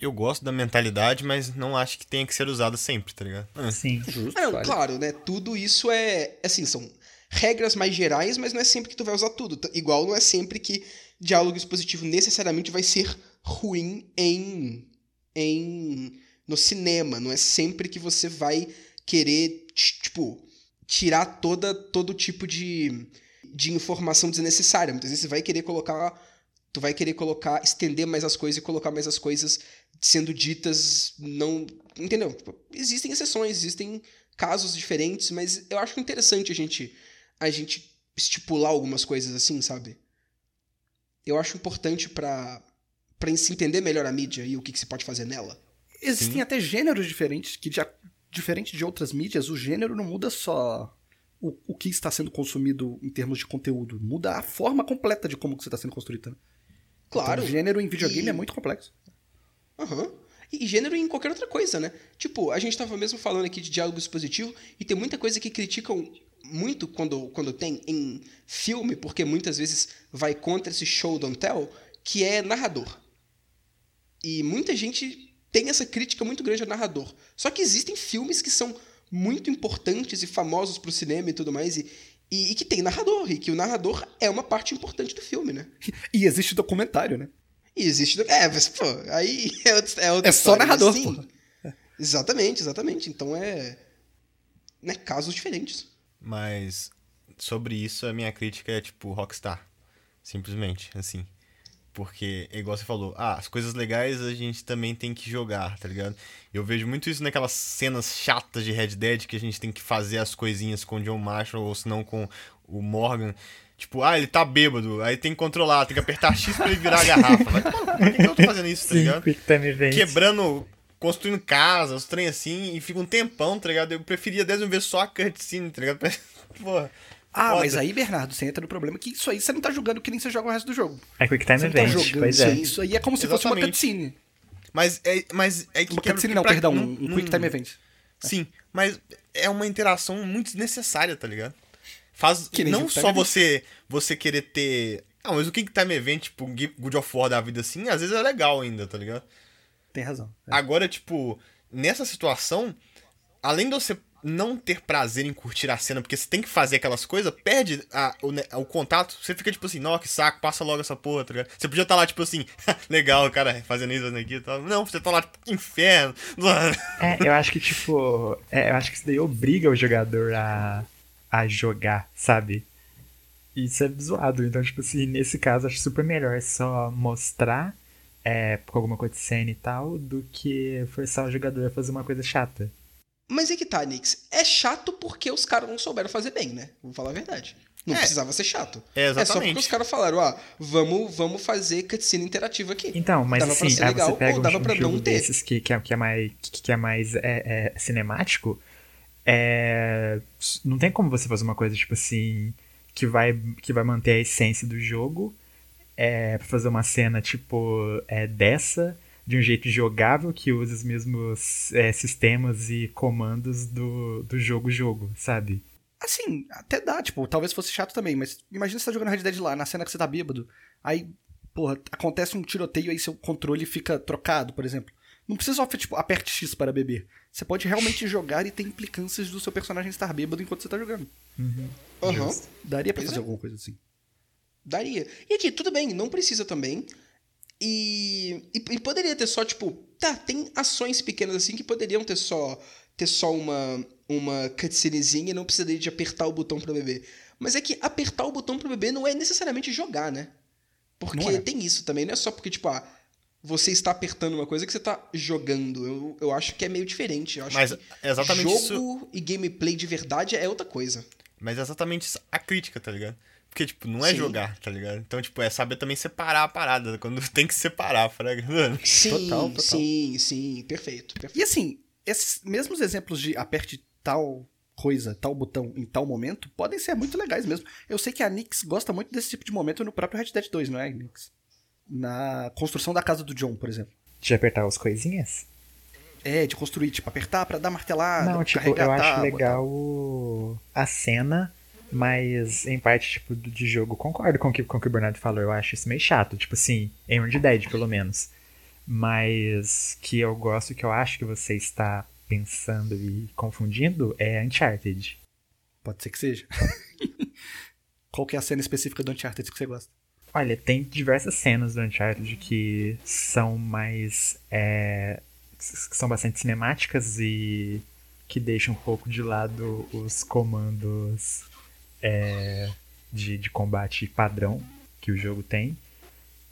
Eu gosto da mentalidade, mas não acho que tenha que ser usada sempre, tá ligado? Ah, Sim. Justo, Ah, não, claro, né? Tudo isso é. Assim, são regras mais gerais, mas não é sempre que tu vai usar tudo. Igual não é sempre que diálogo expositivo necessariamente vai ser ruim em. em. no cinema. Não é sempre que você vai querer, ti- tipo, tirar toda, todo tipo de, de informação desnecessária. Muitas vezes você vai querer colocar. Tu vai querer colocar, estender mais as coisas e colocar mais as coisas sendo ditas não. Entendeu? Tipo, Existem exceções, existem casos diferentes, mas eu acho interessante a gente, a gente estipular algumas coisas assim, sabe? Eu acho importante pra, pra se entender melhor a mídia e o que, que se pode fazer nela. Existem Sim. até gêneros diferentes que, de, diferente de outras mídias, o gênero não muda só o, o que está sendo consumido em termos de conteúdo. Muda a forma completa de como que você está sendo construído. né? Claro. Então, o gênero em videogame E- é muito complexo. Aham. E gênero em qualquer outra coisa, né? Tipo, a gente tava mesmo falando aqui de diálogo expositivo e tem muita coisa que criticam muito quando, quando tem em filme, porque muitas vezes vai contra esse show don't tell, que é narrador. E muita gente tem essa crítica muito grande ao narrador. Só que existem filmes que são muito importantes e famosos pro cinema e tudo mais, e, e, e que tem narrador, e que o narrador é uma parte importante do filme, né? E existe documentário, né? E existe. É, mas, pô, aí é, outra, é outra É só mas narrador, sim. porra. Exatamente, exatamente. Então é. Né, casos diferentes. Mas sobre isso, a minha crítica é tipo Rockstar. Simplesmente, assim. Porque, igual você falou, ah, as coisas legais a gente também tem que jogar, tá ligado? Eu vejo muito isso naquelas cenas chatas de Red Dead que a gente tem que fazer as coisinhas com o John Marshall ou se não com o Morgan. Tipo, ah, ele tá bêbado, aí tem que controlar, tem que apertar X pra ele virar a garrafa. Vai tomar no cu, por que, eu tô fazendo isso, tá Sim, ligado? Time Event. quebrando, construindo casa, os trem assim, e fica um tempão, tá ligado? Eu preferia 10 vezes só a cutscene, tá ligado? Porra. Ah, foda. mas aí, Bernardo, você entra no problema que isso aí você não tá jogando que nem você joga o resto do jogo. É Quick Time Você não tá Event, jogando pois isso é. aí. Isso aí é como se fosse uma Exatamente. cutscene. Mas é, mas é que. Uma cutscene que não, pra- perdão, um não- Quick Time Event. Sim, mas é uma interação muito desnecessária, tá ligado? Faz Que nem não só Event. você você querer ter. Ah, mas o Quick Time Event, tipo, um God of War da vida assim, às vezes é legal ainda, tá ligado? Tem razão. É. Agora, tipo, nessa situação, além de você não ter prazer em curtir a cena, porque você tem que fazer aquelas coisas, perde a- o, o contato, você fica tipo assim, nossa, que saco, passa logo essa porra, tá ligado? Você podia estar lá, tipo assim, legal, cara, fazendo isso, e tal. Não, você tá lá, tipo, inferno. É, eu acho que, tipo, é, eu acho que isso daí obriga o jogador a, a jogar, sabe? Isso é zoado. Então, tipo assim, nesse caso, acho super melhor só mostrar é, alguma cutscene e tal, do que forçar o jogador a fazer uma coisa chata. Mas é que tá, Nix. É chato porque os caras não souberam fazer bem, né? Vou falar a verdade. Não É. precisava ser chato. É, É só exatamente. porque os caras falaram, ó, vamos, vamos fazer cutscene interativa aqui. Então, mas Dava pra assim, aí legal você pega ou um, dava um pra jogo não ter. desses que, que, é, que é mais, que, que é mais é, é, cinemático, é, não tem como você fazer uma coisa, tipo assim, que vai, que vai manter a essência do jogo, é, pra fazer uma cena, tipo, é, dessa, de um jeito jogável, que usa os mesmos é, sistemas e comandos do, do jogo-jogo, sabe? Assim, até dá, tipo, talvez fosse chato também, mas imagina você tá jogando Red Dead lá, na cena que você tá bêbado, aí, porra, acontece um tiroteio aí seu controle fica trocado, por exemplo. Não precisa só, tipo, aperte X para beber. Você pode realmente jogar e ter implicâncias do seu personagem estar bêbado enquanto você tá jogando. Aham. Daria pra Pois fazer é. alguma coisa assim. Daria. E aqui, tudo bem, não precisa também. E, e, e poderia ter só, tipo, tá, tem ações pequenas assim que poderiam ter só ter só uma, uma cutscenezinha e não precisaria de apertar o botão pra beber. Mas é que apertar o botão pra beber não é necessariamente jogar, né? Porque é. tem isso também, não é só porque, tipo, ah, você está apertando uma coisa que você tá jogando. Eu, eu acho que é meio diferente. Eu acho Mas que exatamente isso. jogo e gameplay de verdade é outra coisa. Mas é exatamente isso a crítica, tá ligado? Porque, tipo, não é Sim. jogar, tá ligado? Então, tipo, é saber também separar a parada, quando tem que separar, fraga. Mano. Sim, Total, total. sim, sim, perfeito, E perfeito. assim, esses mesmos exemplos de aperte tal coisa, tal botão em tal momento, podem ser muito legais mesmo. Eu sei que a Nix gosta muito desse tipo de momento no próprio Red Dead 2, não é, Nix? Na construção da casa do John, por exemplo. De apertar as coisinhas? É, de construir, tipo, apertar pra dar martelada, Não, tipo, carregar eu acho tábua, legal a cena, mas em parte, tipo, de jogo, concordo com o que, com o que o Bernardo falou. Eu acho isso meio chato. Tipo assim, em Red Dead, pelo menos. Mas que eu gosto, que eu acho que você está pensando e confundindo, é Uncharted. Pode ser que seja. Qual que é a cena específica do Uncharted que você gosta? Olha, tem diversas cenas do Uncharted que são mais. é, que são bastante cinemáticas e que deixam um pouco de lado os comandos é, de, de combate padrão que o jogo tem.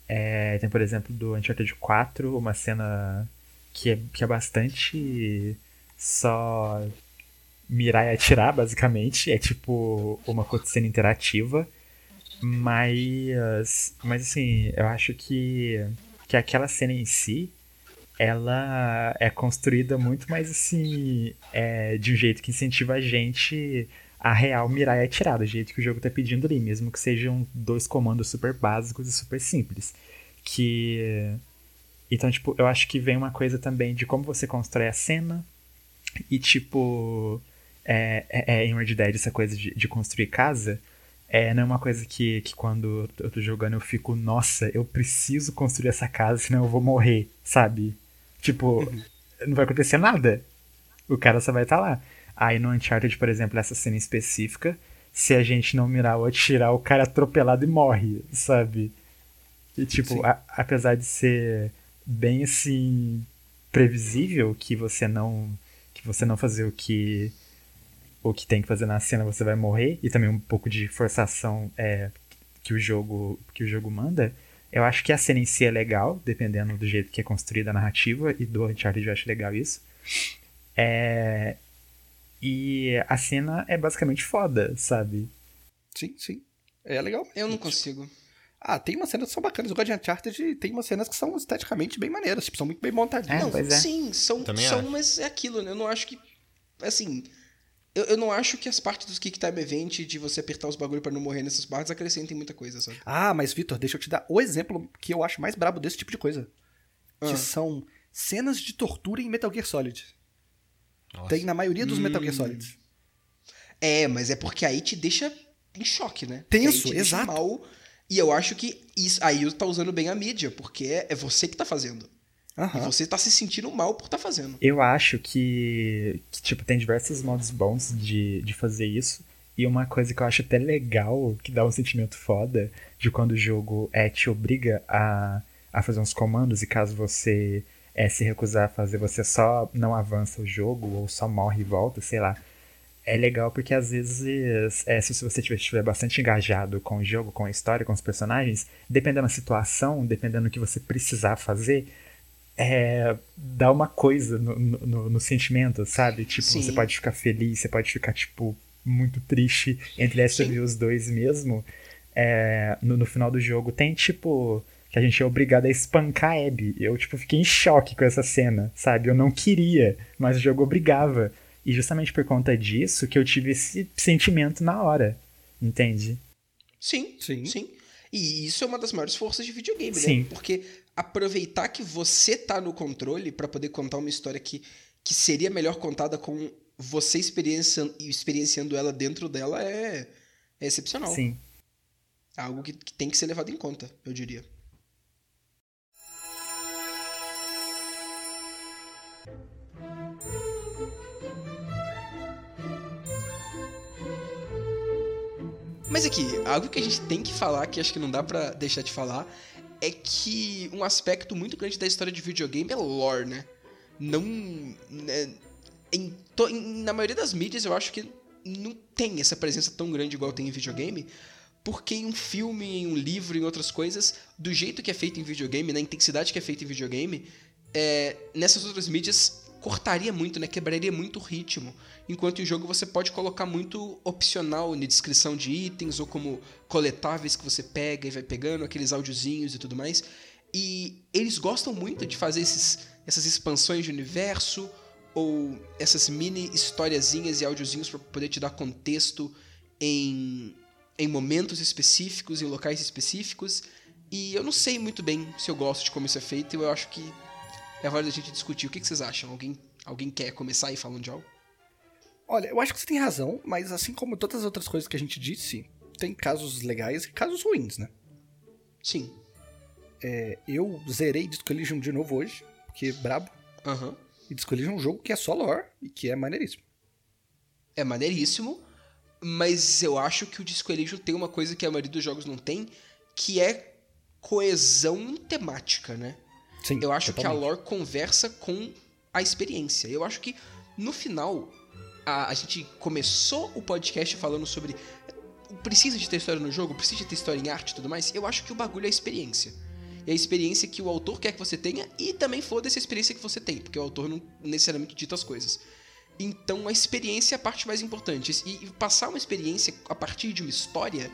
É, tem, por exemplo, do Uncharted 4, uma cena que é, que é bastante só mirar e atirar, basicamente. É tipo uma cutscene interativa. Mas, mas assim, eu acho que, que aquela cena em si, ela é construída muito mais assim, é, de um jeito que incentiva a gente a real mirar e atirar, do jeito que o jogo tá pedindo ali, mesmo que sejam dois comandos super básicos e super simples. Que. Então, tipo, eu acho que vem uma coisa também de como você constrói a cena e, tipo, é, é, é em Red Dead essa coisa de, de construir casa. É, não é uma coisa que, que quando eu tô jogando eu fico, nossa, eu preciso construir essa casa, senão eu vou morrer, sabe? Tipo, não vai acontecer nada. O cara só vai estar lá. Aí no Uncharted, por exemplo, essa cena específica, se a gente não mirar ou atirar, o cara é atropelado e morre, sabe? E tipo, a- apesar de ser bem assim previsível que você não que você não fazer o que o que tem que fazer na cena você vai morrer e também um pouco de forçação é, que o jogo que o jogo manda eu acho que a cena em si é legal dependendo do jeito que é construída a narrativa e do Uncharted eu acho legal isso é, e a cena é basicamente foda sabe Sim, sim. É legal. Eu não consigo. Ah, tem umas cenas que são bacanas. Gosto de Uncharted tem umas cenas que são esteticamente bem maneiras. Tipo, são muito bem montadinhas. É, não, pois é. sim, são, Também são acho. mas é aquilo, né? Eu não acho que. Assim. Eu, eu não acho que as partes dos Kick Time Event de você apertar os bagulho pra não morrer nessas partes acrescentem muita coisa, sabe? Ah, mas Vitor, deixa eu te dar o exemplo que eu acho mais brabo desse tipo de coisa. Ah. Que são cenas de tortura em Metal Gear Solid. Nossa. Tem na maioria dos Hum. Metal Gear Solids. É, mas é porque aí te deixa em choque, né? Tenso, te exato. mal. E eu acho que isso, aí tá usando bem a mídia, porque é, é você que tá fazendo. E Aham. você tá se sentindo mal por tá fazendo. Eu acho que, que, tipo, tem diversos modos bons de, de fazer isso. E uma coisa que eu acho até legal, que dá um sentimento foda, de quando o jogo é, te obriga a, a fazer uns comandos, e caso você é, se recusar a fazer, você só não avança o jogo, ou só morre e volta, sei lá. É legal porque às vezes, é, se você estiver bastante engajado com o jogo, com a história, com os personagens, dependendo da situação, dependendo do que você precisar fazer, é, dá uma coisa no, no, no- sentimento, sabe? Tipo, Sim. você pode ficar feliz, você pode ficar, tipo, muito triste. Entre essa e os dois mesmo, é, no, no final do jogo tem, tipo, que a gente é obrigado a espancar a Abby. Eu, tipo, fiquei em choque com essa cena, sabe? Eu não queria, mas o jogo obrigava. E justamente por conta disso que eu tive esse sentimento na hora, entende? Sim, Sim. sim. E isso é uma das maiores forças de videogame, Sim. né? Porque aproveitar que você tá no controle pra poder contar uma história que, que seria melhor contada com você experienciando, experienciando ela dentro dela é, é excepcional. Sim. É algo que, que tem que ser levado em conta, eu diria. Mas aqui, algo que a gente tem que falar, que acho que não dá pra deixar de falar, é que um aspecto muito grande da história de videogame é lore, né? Não. né, em to- em- na maioria das mídias eu acho que não tem essa presença tão grande igual tem em videogame. Porque em um filme, em um livro, em outras coisas, do jeito que é feito em videogame, na intensidade que é feito em videogame, é, nessas outras mídias cortaria muito, né? Quebraria muito o ritmo. Enquanto em jogo você pode colocar muito opcional na descrição de itens ou como coletáveis que você pega e vai pegando, aqueles áudiozinhos e tudo mais. E eles gostam muito de fazer esses, essas expansões de universo ou essas mini historiazinhas e áudiozinhos para poder te dar contexto em, em momentos específicos, em locais específicos. E eu não sei muito bem se eu gosto de como isso é feito, eu acho que é hora da gente discutir. O que, que vocês acham? Alguém, alguém quer começar aí falando de algo? Olha, eu acho que você tem razão, mas assim como todas as outras coisas que a gente disse, tem casos legais e casos ruins, né? Sim. É, eu zerei Disco Elysium de novo hoje, porque brabo. Aham. E Disco Elysium é um jogo que é só lore e que é maneiríssimo. É maneiríssimo, mas eu acho que o Disco Elysium tem uma coisa que a maioria dos jogos não tem, que é coesão temática, né? Sim, Eu acho que a totalmente. lore conversa com a experiência. Eu acho que no final a, a gente começou o podcast falando sobre precisa de ter história no jogo, precisa de ter história em arte e tudo mais. Eu acho que o bagulho é a experiência. É a experiência que o autor quer que você tenha e também foda-se a experiência que você tem, porque o autor não necessariamente dita as coisas. Então a experiência é a parte mais importante. E, passar uma experiência a partir de uma história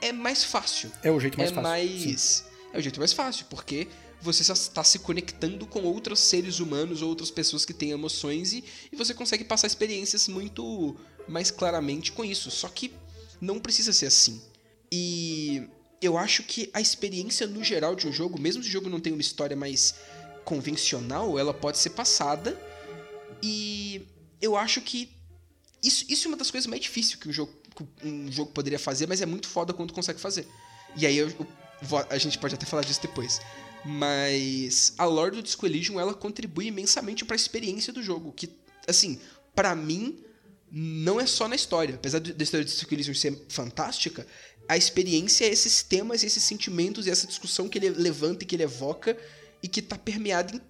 é mais fácil É o jeito mais é fácil. mais. É o jeito mais fácil, porque você está se conectando com outros seres humanos ou outras pessoas que têm emoções e, e você consegue passar experiências muito mais claramente com isso. Só que não precisa ser assim. E eu acho que a experiência no geral de um jogo, mesmo se o jogo não tem uma história mais convencional, ela pode ser passada. E eu acho que isso, isso é uma das coisas mais difíceis que um jogo, um jogo poderia fazer, mas é muito foda quando consegue fazer. E aí eu, eu a gente pode até falar disso depois. Mas a lore do Disco Elysium, ela contribui imensamente pra experiência do jogo, que assim, pra mim não é só na história. Apesar da história do Disco Elysium ser fantástica, a experiência esses temas, esses sentimentos e essa discussão que ele levanta e que ele evoca e que tá permeado em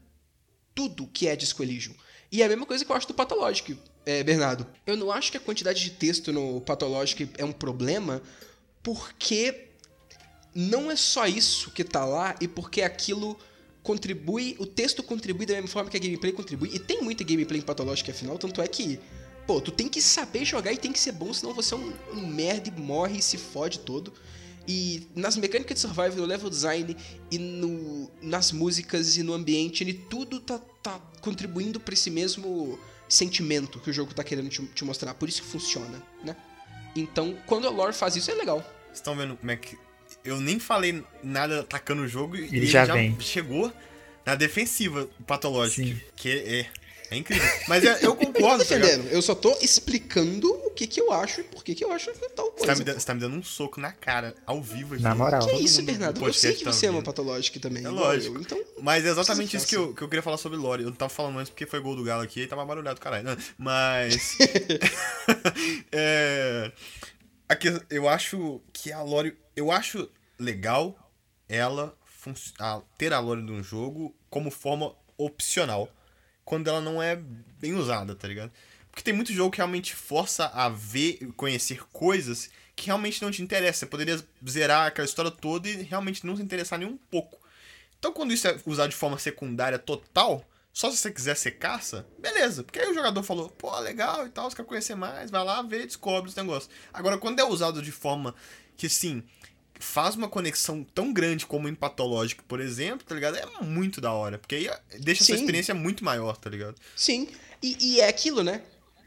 tudo que é Disco Elysium. E é a mesma coisa que eu acho do Pathologic, é, Bernardo. Eu não acho que a quantidade de texto no Pathologic é um problema, porque não é só isso que tá lá e porque aquilo contribui, o texto contribui da mesma forma que a gameplay contribui. E tem muita gameplay em Pathologic afinal, tanto é que, pô, tu tem que saber jogar e tem que ser bom, senão você é um, um merda e morre e se fode todo. E nas mecânicas de survival, no level design e no, nas músicas e no ambiente, ele tudo tá, tá contribuindo pra esse mesmo sentimento que o jogo tá querendo te, te mostrar. Por isso que funciona, né? Então, quando a lore faz isso, é legal. Estão vendo como é que. Eu nem falei nada atacando o jogo e Ele ele já já, vem. chegou na defensiva patológica. Sim. Que é, é incrível. Mas é- eu concordo, tá defendendo. Eu só tô explicando o que, que eu acho e por que, que eu acho tal Você tá, coisa. me dando, você tá me dando um soco na cara, ao vivo aqui. Na moral. Que isso, Bernardo? Eu sei que tá você ama ouvindo. Pathologic também. É lógico. eu, Então, Mas é exatamente isso que eu, que eu queria falar sobre Lore. Eu não tava falando antes porque foi gol do Galo aqui e tava barulhado, caralho. Mas. é. Aqui, eu acho que a Lore. Eu acho legal ela a- ter a Lore de um jogo como forma opcional. Quando ela não é bem usada, tá ligado? Porque tem muito jogo que realmente força a ver e conhecer coisas que realmente não te interessam. Você poderia zerar aquela história toda e realmente não se interessar nem um pouco. Então, quando isso é usado de forma secundária total, só se você quiser ser caça, beleza. Porque aí o jogador falou, pô, legal e tal, você quer conhecer mais, vai lá, vê, descobre os negócios. Agora, quando é usado de forma que, sim, faz uma conexão tão grande como em Pathologic, por exemplo, tá ligado? É muito da hora. Porque aí deixa essa Sim. experiência muito maior, tá ligado? sim. E, e é aquilo, né?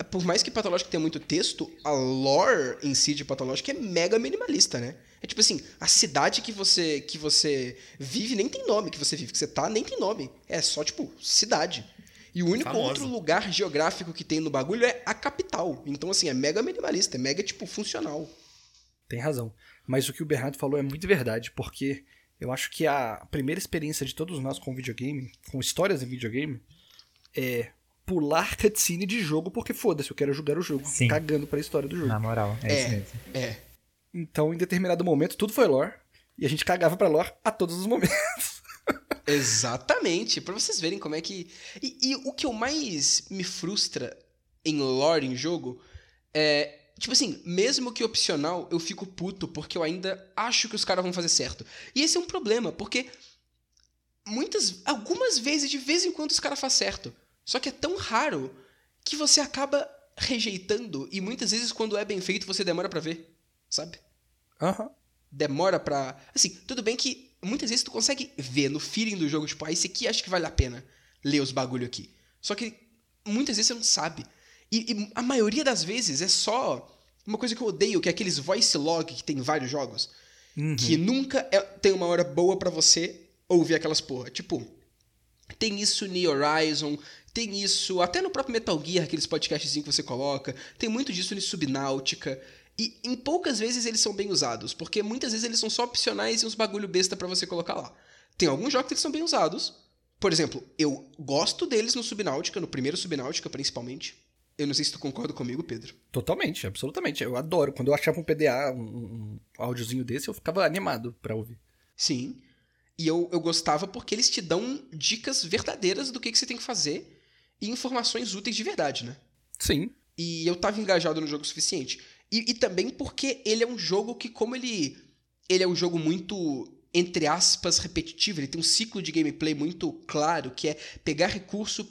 Por mais que Pathologic tenha muito texto, a lore em si de Pathologic é mega minimalista, né? É tipo assim, a cidade que você que você vive nem tem nome, que você vive, que você tá, nem tem nome. É só, tipo, cidade. E o único Famosa. outro lugar geográfico que tem no bagulho é a capital. Então, assim, é mega minimalista, é mega, tipo, funcional. Tem razão. Mas o que o Bernardo falou é muito verdade, porque eu acho que a primeira experiência de todos nós com videogame, com histórias em videogame, é pular cutscene de jogo porque foda-se, eu quero jogar o jogo, Sim. cagando pra história do jogo. Na moral, é, isso mesmo. É. Então, em determinado momento, tudo foi lore, e a gente cagava pra lore a todos os momentos. Exatamente, pra vocês verem como é que. E, e o que eu mais me frustra em lore em jogo é. Tipo assim, mesmo que opcional, eu fico puto porque eu ainda acho que os caras vão fazer certo. E esse é um problema, porque muitas. Algumas vezes, de vez em quando, os caras fazem certo. Só que é tão raro que você acaba rejeitando e muitas vezes, quando é bem feito, você demora pra ver. Sabe? Aham. demora pra. Assim, tudo bem que muitas vezes tu consegue ver no feeling do jogo, tipo, ah, esse aqui acho que vale a pena ler os bagulho aqui. Só que muitas vezes você não sabe. E, e a maioria das vezes é só uma coisa que eu odeio, que é aqueles voice log que tem em vários jogos. Que nunca é- tem uma hora boa pra você ouvir aquelas porra. Tipo, tem isso no Horizon, tem isso até no próprio Metal Gear, aqueles podcasts que você coloca, tem muito disso no Subnáutica. E em poucas vezes eles são bem usados, porque muitas vezes eles são só opcionais e uns bagulho besta pra você colocar lá. Tem alguns jogos que eles são bem usados. Por exemplo, eu gosto deles no Subnáutica, no primeiro Subnáutica principalmente. Eu não sei se tu concorda comigo, Pedro. Totalmente, absolutamente. Eu adoro. Quando eu achava um PDA, um, um áudiozinho desse, eu ficava animado pra ouvir. Sim. E eu, eu gostava porque eles te dão dicas verdadeiras do que, que você tem que fazer e informações úteis de verdade, né? Sim. E eu tava engajado no jogo o suficiente. E, e também porque ele é um jogo que, como ele. Ele é um jogo muito, entre aspas, repetitivo, ele tem um ciclo de gameplay muito claro, que é pegar recurso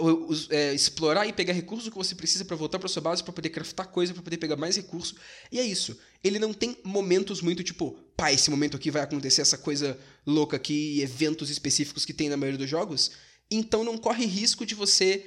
os- é, explorar e pegar recurso que você precisa pra voltar pra sua base pra poder craftar coisa, pra poder pegar mais recurso. E é isso. Ele não tem momentos muito tipo, pá, esse momento aqui vai acontecer essa coisa louca aqui, eventos específicos que tem na maioria dos jogos. Então não corre risco de você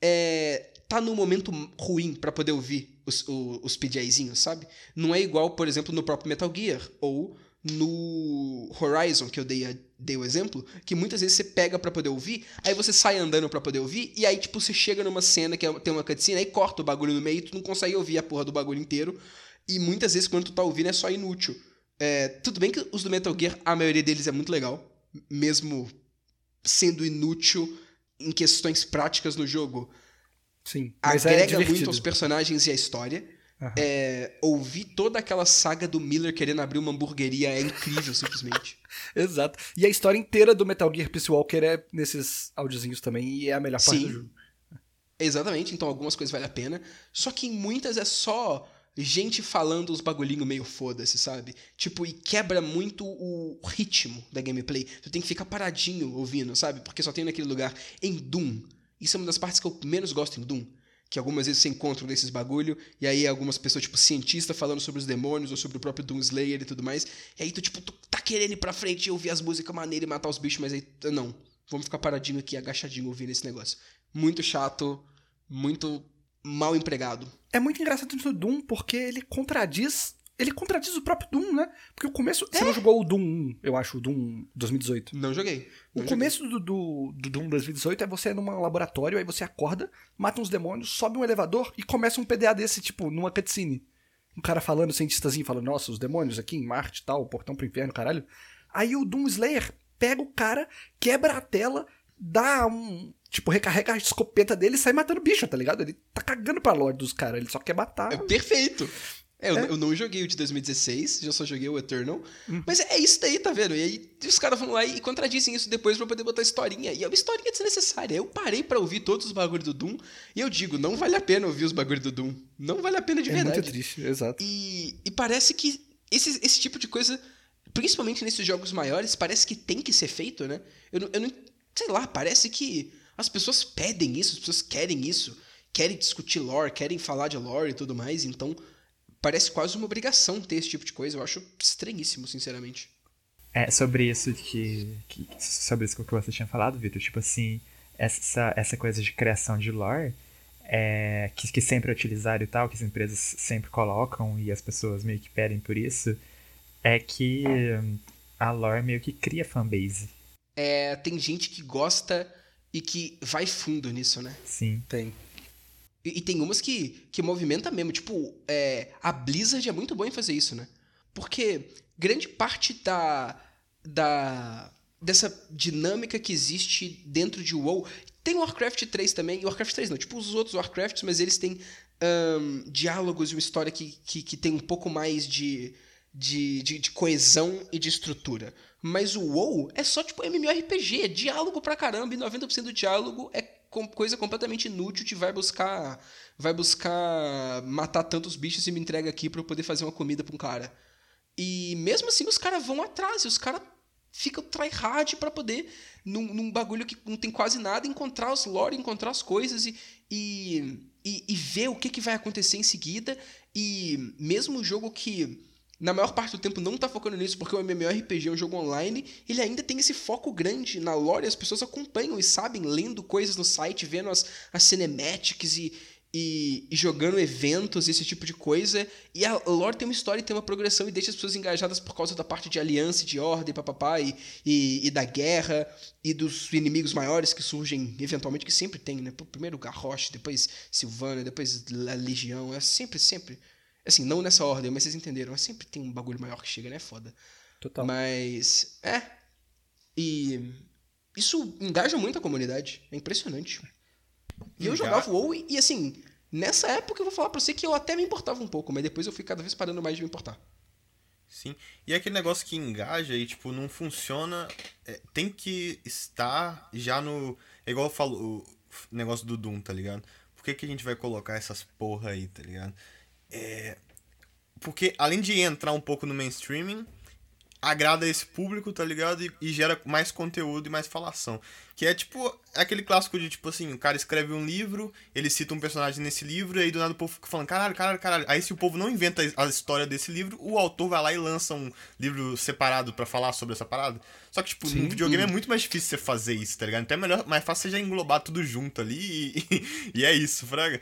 é, tá num momento ruim pra poder ouvir os, os PJzinhos, sabe? Não é igual, por exemplo, no próprio Metal Gear ou no Horizon, que eu dei, a- dei o exemplo, que muitas vezes você pega pra poder ouvir, aí você sai andando pra poder ouvir, e aí, tipo, você chega numa cena que é- tem uma cutscene, aí corta o bagulho no meio e tu não consegue ouvir a porra do bagulho inteiro, e muitas vezes quando tu tá ouvindo é só inútil. É, tudo bem que os do Metal Gear, a maioria deles é muito legal, mesmo sendo inútil em questões práticas no jogo, Sim. É agrega divertido. muito aos personagens e à história. Aham. É, ouvir toda aquela saga do Miller querendo abrir uma hamburgueria é incrível, simplesmente. Exato. E a história inteira do Metal Gear Peace Walker é nesses audiozinhos também, e é a melhor parte Sim. do jogo. Exatamente, então algumas coisas valem a pena. Só que em muitas é só gente falando os bagulhinho meio foda-se, sabe? Tipo, e quebra muito o ritmo da gameplay. Tu tem que ficar paradinho ouvindo, sabe? Porque só tem naquele lugar. Em Doom, isso é uma das partes que eu menos gosto em Doom. Que algumas vezes você encontra desses bagulho, e aí algumas pessoas, tipo, cientista falando sobre os demônios ou sobre o próprio Doom Slayer e tudo mais. E aí tu, tipo, tu tá querendo ir pra frente e ouvir as músicas maneiras e matar os bichos, mas aí, não. Vamos ficar paradinho aqui, agachadinho, ouvindo esse negócio. Muito chato, muito mal empregado. É muito engraçado isso do Doom, porque ele contradiz. Ele contradiz o próprio Doom, né? Porque o começo. Você não jogou o Doom 1, eu acho, o Doom 2018. Não joguei. O Não começo do, do, do Doom 2018 é você num laboratório, aí você acorda, mata uns demônios, sobe um elevador e começa um PDA desse, tipo, numa cutscene. Um cara falando, cientistazinho, falando, nossa, os demônios aqui em Marte e tal, portão pro inferno, caralho. Aí o Doom Slayer pega o cara, quebra a tela, dá um. Tipo, recarrega a escopeta dele e sai matando bicho, tá ligado? Ele tá cagando pra lore dos caras, ele só quer matar. É perfeito. É, eu, É. eu não joguei o de 2016, já só joguei o Eternal. Uhum. Mas é isso daí, tá vendo? E aí os caras vão lá e contradizem isso depois pra poder botar historinha. E é uma historinha desnecessária. Eu parei pra ouvir todos os bagulhos do Doom e eu digo, não vale a pena ouvir os bagulhos do Doom. Não vale a pena de É verdade. muito triste, exato. E, e parece que esse, esse tipo de coisa, principalmente nesses jogos maiores, parece que tem que ser feito, né? Eu, eu não. Sei lá, parece que as pessoas pedem isso, as pessoas querem isso, querem discutir lore, querem falar de lore e tudo mais, então parece quase uma obrigação ter esse tipo de coisa. Eu acho estranhíssimo, sinceramente. É, sobre isso que, que- Sobre isso que você tinha falado, Vitor, tipo assim, essa, essa coisa de criação de lore é, que, que sempre é utilizado e tal, que as empresas sempre colocam e as pessoas meio que pedem por isso, é que a lore meio que cria fanbase. É, tem gente que gosta e que vai fundo nisso, né? Sim. Tem. E, e tem umas que, que movimenta mesmo. Tipo, é, a Blizzard é muito boa em fazer isso, né? Porque grande parte da, da, dessa dinâmica que existe dentro de WoW. Tem Warcraft 3 também, Warcraft 3 não, tipo os outros Warcrafts, mas eles têm ahn, diálogos e uma história que, que, que tem um pouco mais de, de, de, de coesão e de estrutura. Mas o WoW é só tipo MMORPG, é diálogo pra caramba, e 90% do diálogo é coisa completamente inútil que vai buscar vai buscar matar tantos bichos e me entrega aqui pra eu poder fazer uma comida pra um cara. E mesmo assim os caras vão atrás, e os caras ficam tryhard pra poder, num, num bagulho que não tem quase nada, encontrar os lore, encontrar as coisas e, e, e, e ver o que, que vai acontecer em seguida. E mesmo o jogo que na maior parte do tempo não tá focando nisso, porque o MMORPG é um jogo online, ele ainda tem esse foco grande na lore, as pessoas acompanham e sabem, lendo coisas no site, vendo as, as cinematics e, e, e jogando eventos, esse tipo de coisa. E a lore tem uma história e tem uma progressão e deixa as pessoas engajadas por causa da parte de aliança, de ordem, papapá, e, e, e da guerra, e dos inimigos maiores que surgem eventualmente, que sempre tem, né? Primeiro Garrosh, depois Sylvana, depois a Legião, é sempre, sempre. Assim, não nessa ordem, mas vocês entenderam. Mas sempre tem um bagulho maior que chega, né? Foda. Total. Mas, é. E isso engaja muito a comunidade. É impressionante. E eu jogava o WoW e, e, assim, nessa época eu vou falar pra você que eu até me importava um pouco, mas depois eu fui cada vez parando mais de me importar. Sim. E é aquele negócio que engaja e, tipo, não funciona. é, tem que estar já no. É igual eu falo, o negócio do Doom, tá ligado? Por que, que a gente vai colocar essas porra aí, tá ligado? É. Porque além de entrar um pouco no mainstreaming, agrada esse público, tá ligado? E, e gera mais conteúdo e mais falação. Que é tipo aquele clássico de tipo assim, o cara escreve um livro, ele cita um personagem nesse livro, e aí do nada o povo fica falando, caralho, caralho, caralho. Aí se o povo não inventa a história desse livro, o autor vai lá e lança um livro separado pra falar sobre essa parada. Só que, tipo, no videogame é muito mais difícil você fazer isso, tá ligado? Então é melhor, mais fácil você já englobar tudo junto ali e, e é isso, fraga.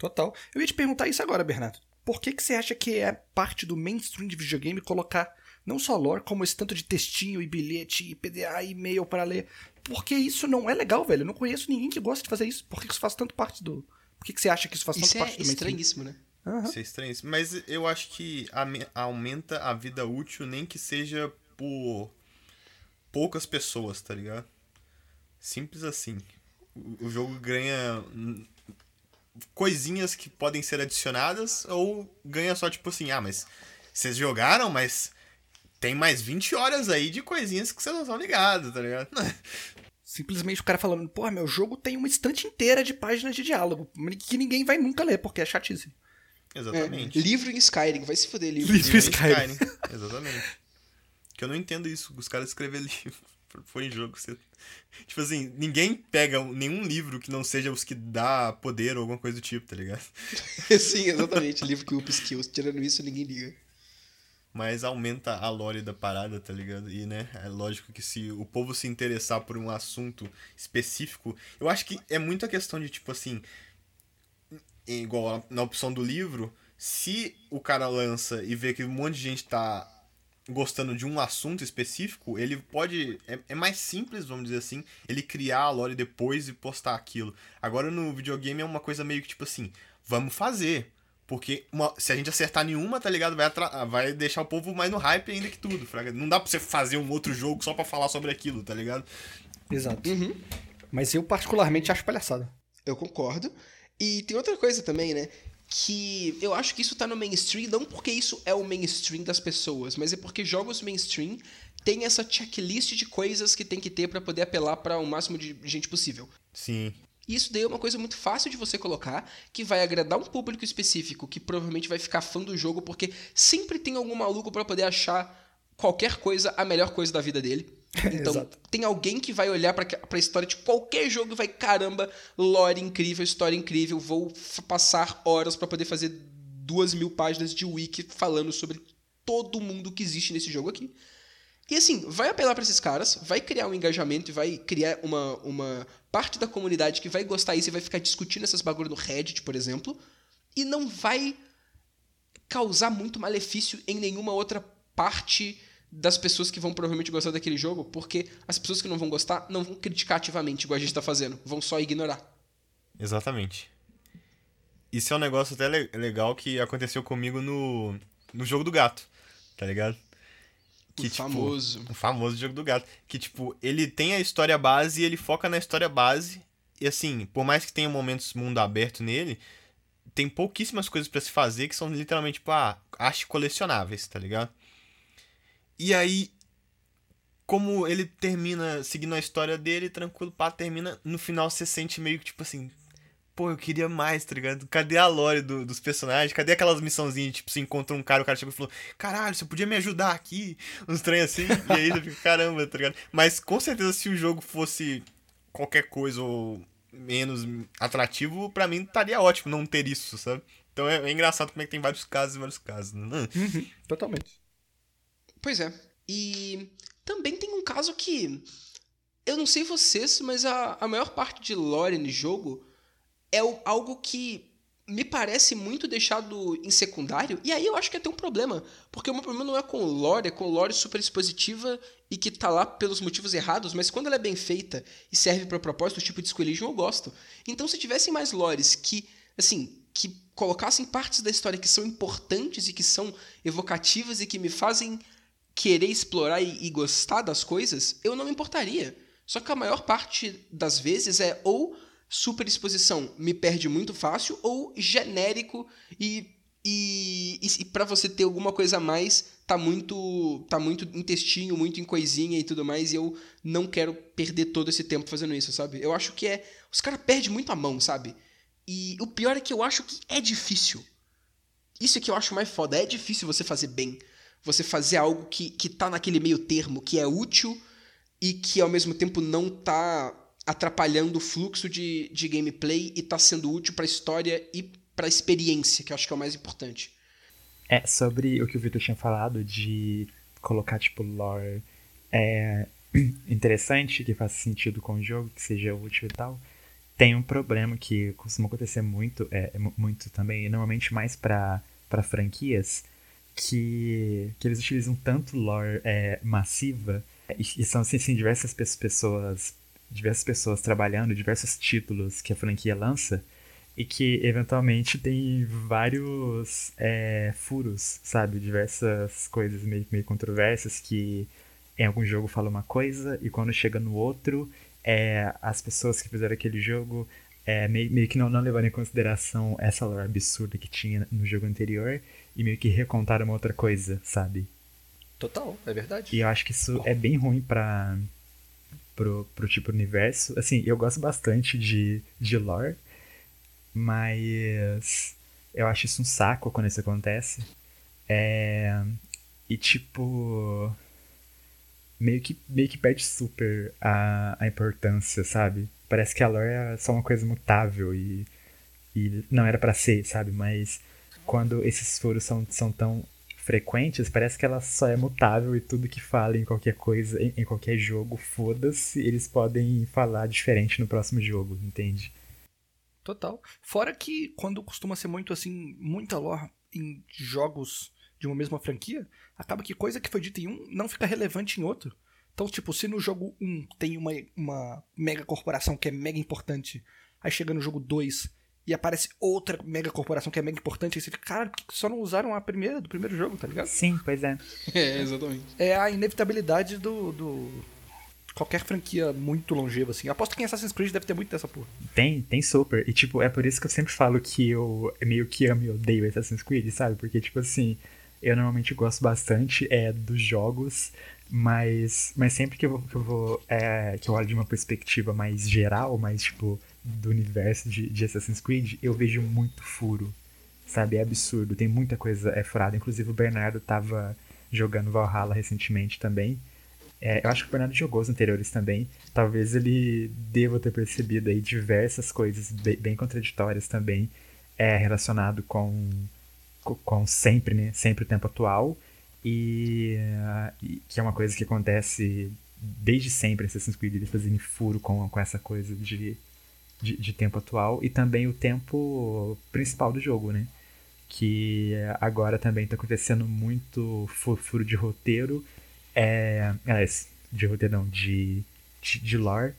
Total. Eu ia te perguntar isso agora, Bernardo. Por que, que você acha que é parte do mainstream de videogame colocar não só lore, como esse tanto de textinho e bilhete e PDA e e-mail para ler? Porque isso não é legal, velho. Eu não conheço ninguém que gosta de fazer isso. Por que que isso faz tanto parte do. Por que, que você acha que isso faz Isso tanto é parte do mainstream? estranhíssimo, né? Aham. Isso é estranho. isso. Mas eu acho que aumenta a vida útil, nem que seja por poucas pessoas, tá ligado? Simples assim. O, jogo ganha coisinhas que podem ser adicionadas ou ganha só tipo assim, ah, mas vocês jogaram, mas tem mais 20 horas aí de coisinhas que vocês não estão ligados, tá ligado? Simplesmente o cara falando, porra, meu jogo tem uma estante inteira de páginas de diálogo que ninguém vai nunca ler, porque é chatice. É, Exatamente. livro em Skyrim, vai se foder livro. Livro em Skyrim. Exatamente. Que eu não entendo isso, os caras escrever livro foi em jogo. Você... Tipo assim, ninguém pega nenhum livro que não seja os que dá poder ou alguma coisa do tipo, tá ligado? Sim, exatamente. livro que upa skills. Tirando isso, ninguém liga. Mas aumenta a lore da parada, tá ligado? E, né, é lógico que se o povo se interessar por um assunto específico, eu acho que é muito a questão de, tipo assim, igual na opção do livro, se o cara lança e vê que um monte de gente tá gostando de um assunto específico, ele pode. É, é mais simples, vamos dizer assim, ele criar a lore depois e postar aquilo. Agora no videogame é uma coisa meio que tipo assim, vamos fazer. Porque uma- se a gente acertar nenhuma, tá ligado? Vai, atra- vai deixar o povo mais no hype ainda que tudo, fraga. Não dá pra você fazer um outro jogo só pra falar sobre aquilo, tá ligado? Exato. Uhum. Mas eu particularmente acho palhaçada. Eu concordo. E tem outra coisa também, né? Que eu acho que isso tá no mainstream, não porque isso é o mainstream das pessoas, mas é porque jogos mainstream têm essa checklist de coisas que tem que ter pra poder apelar pra o máximo de gente possível. Sim. E isso daí é uma coisa muito fácil de você colocar, que vai agradar um público específico, que provavelmente vai ficar fã do jogo, porque sempre tem algum maluco pra poder achar qualquer coisa a melhor coisa da vida dele. Então, tem alguém que vai olhar pra, pra história de qualquer jogo e vai, caramba, lore incrível, história incrível, vou passar horas pra poder fazer duas mil páginas de wiki falando sobre todo mundo que existe nesse jogo aqui. E assim, vai apelar pra esses caras, vai criar um engajamento e vai criar uma, uma parte da comunidade que vai gostar disso e vai ficar discutindo essas bagulho no Reddit, por exemplo, e não vai causar muito malefício em nenhuma outra parte das pessoas que vão provavelmente gostar daquele jogo, porque as pessoas que não vão gostar não vão criticar ativamente, igual a gente tá fazendo, vão só ignorar. Exatamente. Isso é um negócio até le- legal que aconteceu comigo no, no jogo do gato, tá ligado? Que, O tipo, famoso. O famoso jogo do gato. Que, tipo, ele tem a história base e ele foca na história base. E assim, por mais que tenha momentos mundo aberto nele, tem pouquíssimas coisas pra se fazer que são literalmente, tipo, ah, acho colecionáveis, tá ligado? E aí, como ele termina seguindo a história dele, tranquilo, pá, termina, no final você sente meio que, tipo assim, pô, eu queria mais, tá ligado? Cadê a lore do- dos personagens? Cadê aquelas missãozinhas, tipo, você encontra um cara, o cara chegou e falou, caralho, você podia me ajudar aqui? Uns trem assim, e aí você fica, caramba, tá ligado? Mas com certeza se o jogo fosse qualquer coisa ou menos atrativo, pra mim estaria ótimo não ter isso, sabe? Então é, é engraçado como é que tem vários casos e vários casos, né? Totalmente. Pois é. E também tem um caso que. Eu não sei vocês, mas a, a maior parte de lore no jogo é o- algo que me parece muito deixado em secundário. E aí eu acho que é até um problema. Porque o meu problema não é com lore, é com lore super expositiva e que tá lá pelos motivos errados, mas quando ela é bem feita e serve para propósito, tipo de Squilligion eu gosto. Então se tivessem mais lores que, assim, que colocassem partes da história que são importantes e que são evocativas e que me fazem querer explorar e, e gostar das coisas, eu não me importaria. Só que a maior parte das vezes é ou super exposição me perde muito fácil, ou genérico e. E, e, e para você ter alguma coisa a mais, tá muito tá muito em textinho, muito em coisinha e tudo mais, e eu não quero perder todo esse tempo fazendo isso, sabe? Eu acho que é. Os caras perdem muito a mão, sabe? E o pior é que eu acho que é difícil. Isso é que eu acho mais foda. É difícil você fazer bem. Você fazer algo que, que tá naquele meio termo, que é útil e que ao mesmo tempo não tá atrapalhando o fluxo de, de gameplay e tá sendo útil pra história e pra experiência, que eu acho que é o mais importante. É, sobre o que o Victor tinha falado de colocar, tipo, lore é, interessante, que faça sentido com o jogo, que seja útil e tal. Tem um problema que costuma acontecer muito, é, é mu- muito também, normalmente mais pra franquias, que, que eles utilizam tanto lore é, massiva, e, e são, assim, assim, diversas pe- pessoas, diversas pessoas trabalhando, diversos títulos que a franquia lança, e que eventualmente tem vários é, furos, sabe? Diversas coisas meio, meio controversas que em algum jogo fala uma coisa e quando chega no outro, é, as pessoas que fizeram aquele jogo é, meio, meio que não, não levaram em consideração essa lore absurda que tinha no jogo anterior e meio que recontaram uma outra coisa, sabe? Total, é verdade. E eu acho que isso é bem ruim pra, pro, pro tipo universo. Assim, eu gosto bastante de, de lore, mas eu acho isso um saco quando isso acontece. É, e tipo. Meio que, meio que perde super a, a importância, sabe? Parece que a lore é só uma coisa mutável e, e não era pra ser, sabe? Mas quando esses furos são, são tão frequentes, parece que ela só é mutável e tudo que fala em qualquer coisa, em, em qualquer jogo, foda-se, eles podem falar diferente no próximo jogo, entende? Total. Fora que quando costuma ser muito assim, muita lore em jogos de uma mesma franquia, acaba que coisa que foi dita em um não fica relevante em outro. Então, tipo, se no jogo 1 tem uma, uma mega corporação que é mega importante, aí chega no jogo 2 e aparece outra mega corporação que é mega importante, aí você fica, cara, só não usaram a primeira do primeiro jogo, tá ligado? Sim, pois é. É, exatamente. É a inevitabilidade do. do... Qualquer franquia muito longeva, assim. Aposto que em Assassin's Creed deve ter muito dessa porra. Tem, tem super. E, tipo, é por isso que eu sempre falo que eu meio que amo e odeio Assassin's Creed, sabe? Porque, tipo assim, eu normalmente gosto bastante é, dos jogos, mas, mas sempre que eu, vou- que eu vou. é, que eu olho de uma perspectiva mais geral, mais, tipo, do universo de, de Assassin's Creed, eu vejo muito furo. Sabe? É absurdo. Tem muita coisa é, furada. Inclusive, o Bernardo tava jogando Valhalla recentemente também. É, eu acho que o Bernardo jogou os anteriores também. Talvez ele deva ter percebido aí diversas coisas bem, bem contraditórias também é, relacionado com, com, sempre, né? Sempre o tempo atual. E, e que é uma coisa que acontece desde sempre em Assassin's Creed, eles fazerem furo com, com essa coisa de, de, de tempo atual. E também o tempo principal do jogo, né? Que agora também tá acontecendo muito fu- furo de roteiro é, aliás, de roteiro não, de, de, de lore,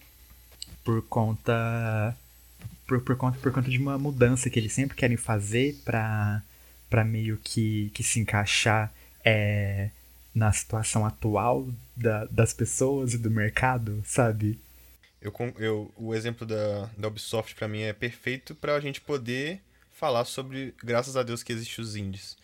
por conta, por, por, conta, por conta de uma mudança que eles sempre querem fazer pra meio que, que se encaixar é, na situação atual da, das pessoas e do mercado, sabe? Eu, eu, o exemplo da, da Ubisoft pra mim é perfeito pra gente poder falar sobre, graças a Deus que existem os indies.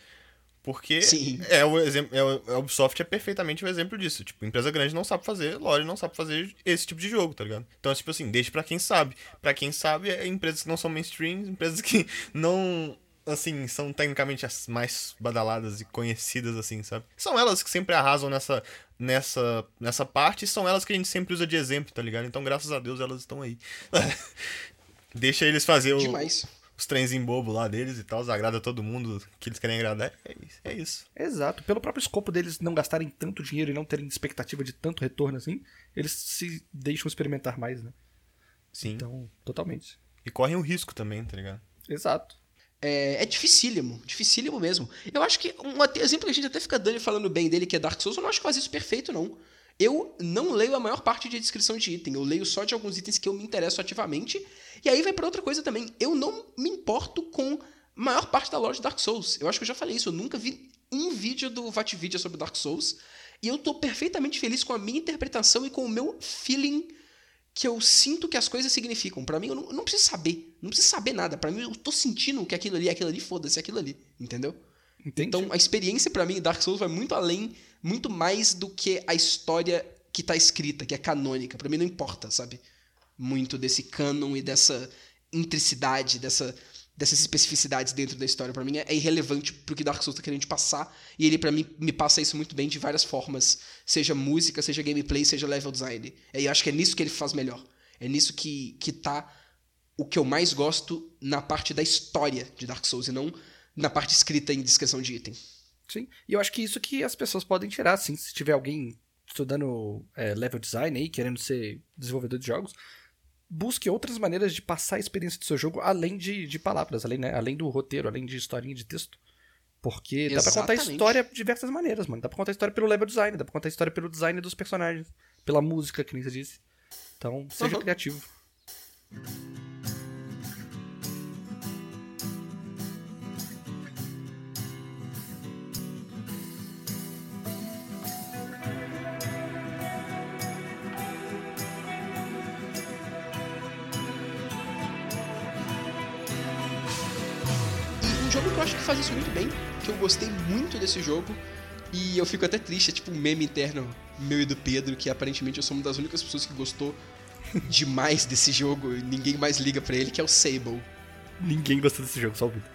Porque Sim. é o exemplo, é o, a Ubisoft é perfeitamente o exemplo disso. Tipo, empresa grande não sabe fazer, loja não sabe fazer esse tipo de jogo, tá ligado? Então, tipo assim, deixa pra quem sabe. Pra quem sabe, é empresas que não são mainstream, empresas que não, assim, são tecnicamente as mais badaladas e conhecidas, assim, sabe? São elas que sempre arrasam nessa, nessa, nessa parte e são elas que a gente sempre usa de exemplo, tá ligado? Então, graças a Deus, elas estão aí. Deixa eles fazer o, Demais. os trenzinhos bobo lá deles e tal, agrada todo mundo que eles querem agradar. É isso. É isso. Exato. Pelo próprio escopo deles não gastarem tanto dinheiro e não terem expectativa de tanto retorno assim, eles se deixam experimentar mais, né? Sim. Então, totalmente. E correm o risco também, tá ligado? Exato. É, é dificílimo, dificílimo mesmo. Eu acho que um exemplo que a gente até fica dando e falando bem dele, que é Dark Souls, eu não acho que faz isso perfeito, não. Eu não leio a maior parte de descrição de item, eu leio só de alguns itens que eu me interesso ativamente. E aí vai pra outra coisa também. Eu não me importo com a maior parte da loja de Dark Souls. Eu acho que eu já falei isso, eu nunca vi um vídeo do Vatvidia sobre Dark Souls. E eu tô perfeitamente feliz com a minha interpretação e com o meu feeling que eu sinto que as coisas significam. Pra mim, eu não, eu não preciso saber. Não preciso saber nada. Pra mim, eu tô sentindo que aquilo ali é aquilo ali, foda-se, é aquilo ali. Entendeu? Entendi. Então, a experiência pra mim Dark Souls vai muito além, muito mais do que a história que tá escrita, que é canônica. Pra mim não importa, sabe? Muito desse canon e dessa intricidade, dessa, dessas especificidades dentro da história. Pra mim é, é irrelevante pro que Dark Souls tá querendo passar. E ele, pra mim, me passa isso muito bem de várias formas. Seja música, seja gameplay, seja level design. E eu acho que é nisso que ele faz melhor. É nisso que, que tá o que eu mais gosto na parte da história de Dark Souls e não na parte escrita em descrição de item. Sim. E eu acho que isso que as pessoas podem tirar, assim, se tiver alguém estudando é, level design aí, querendo ser desenvolvedor de jogos, busque outras maneiras de passar a experiência do seu jogo além de, de palavras, além, né, além do roteiro, além de historinha de texto. Porque dá pra contar Exatamente. história de diversas maneiras, mano. Dá pra contar história pelo level design, dá pra contar história pelo design dos personagens, pela música, que nem você disse. Então, seja Uhum. criativo. Que acho que faz isso muito bem, que eu gostei muito desse jogo, e eu fico até triste, é tipo um meme interno meu e do Pedro, que aparentemente eu sou uma das únicas pessoas que gostou demais desse jogo, e ninguém mais liga pra ele, que é o Sable. Ninguém gosta desse jogo, só o Vitor.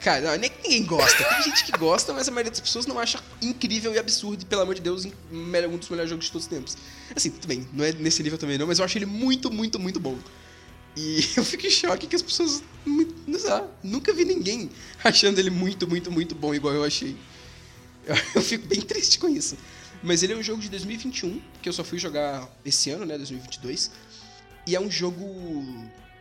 Cara, não, nem que ninguém gosta. Tem gente que gosta, mas a maioria das pessoas não acha incrível e absurdo, e pelo amor de Deus, um dos melhores jogos de todos os tempos. Assim, tudo bem, não é nesse nível também não, mas eu acho ele muito, muito, muito bom. E eu fico em choque que as pessoas, nunca vi ninguém achando ele muito, muito, muito bom igual eu achei. Eu, eu fico bem triste com isso. Mas ele é um jogo de 2021, que eu só fui jogar esse ano, né, 2022. E é um jogo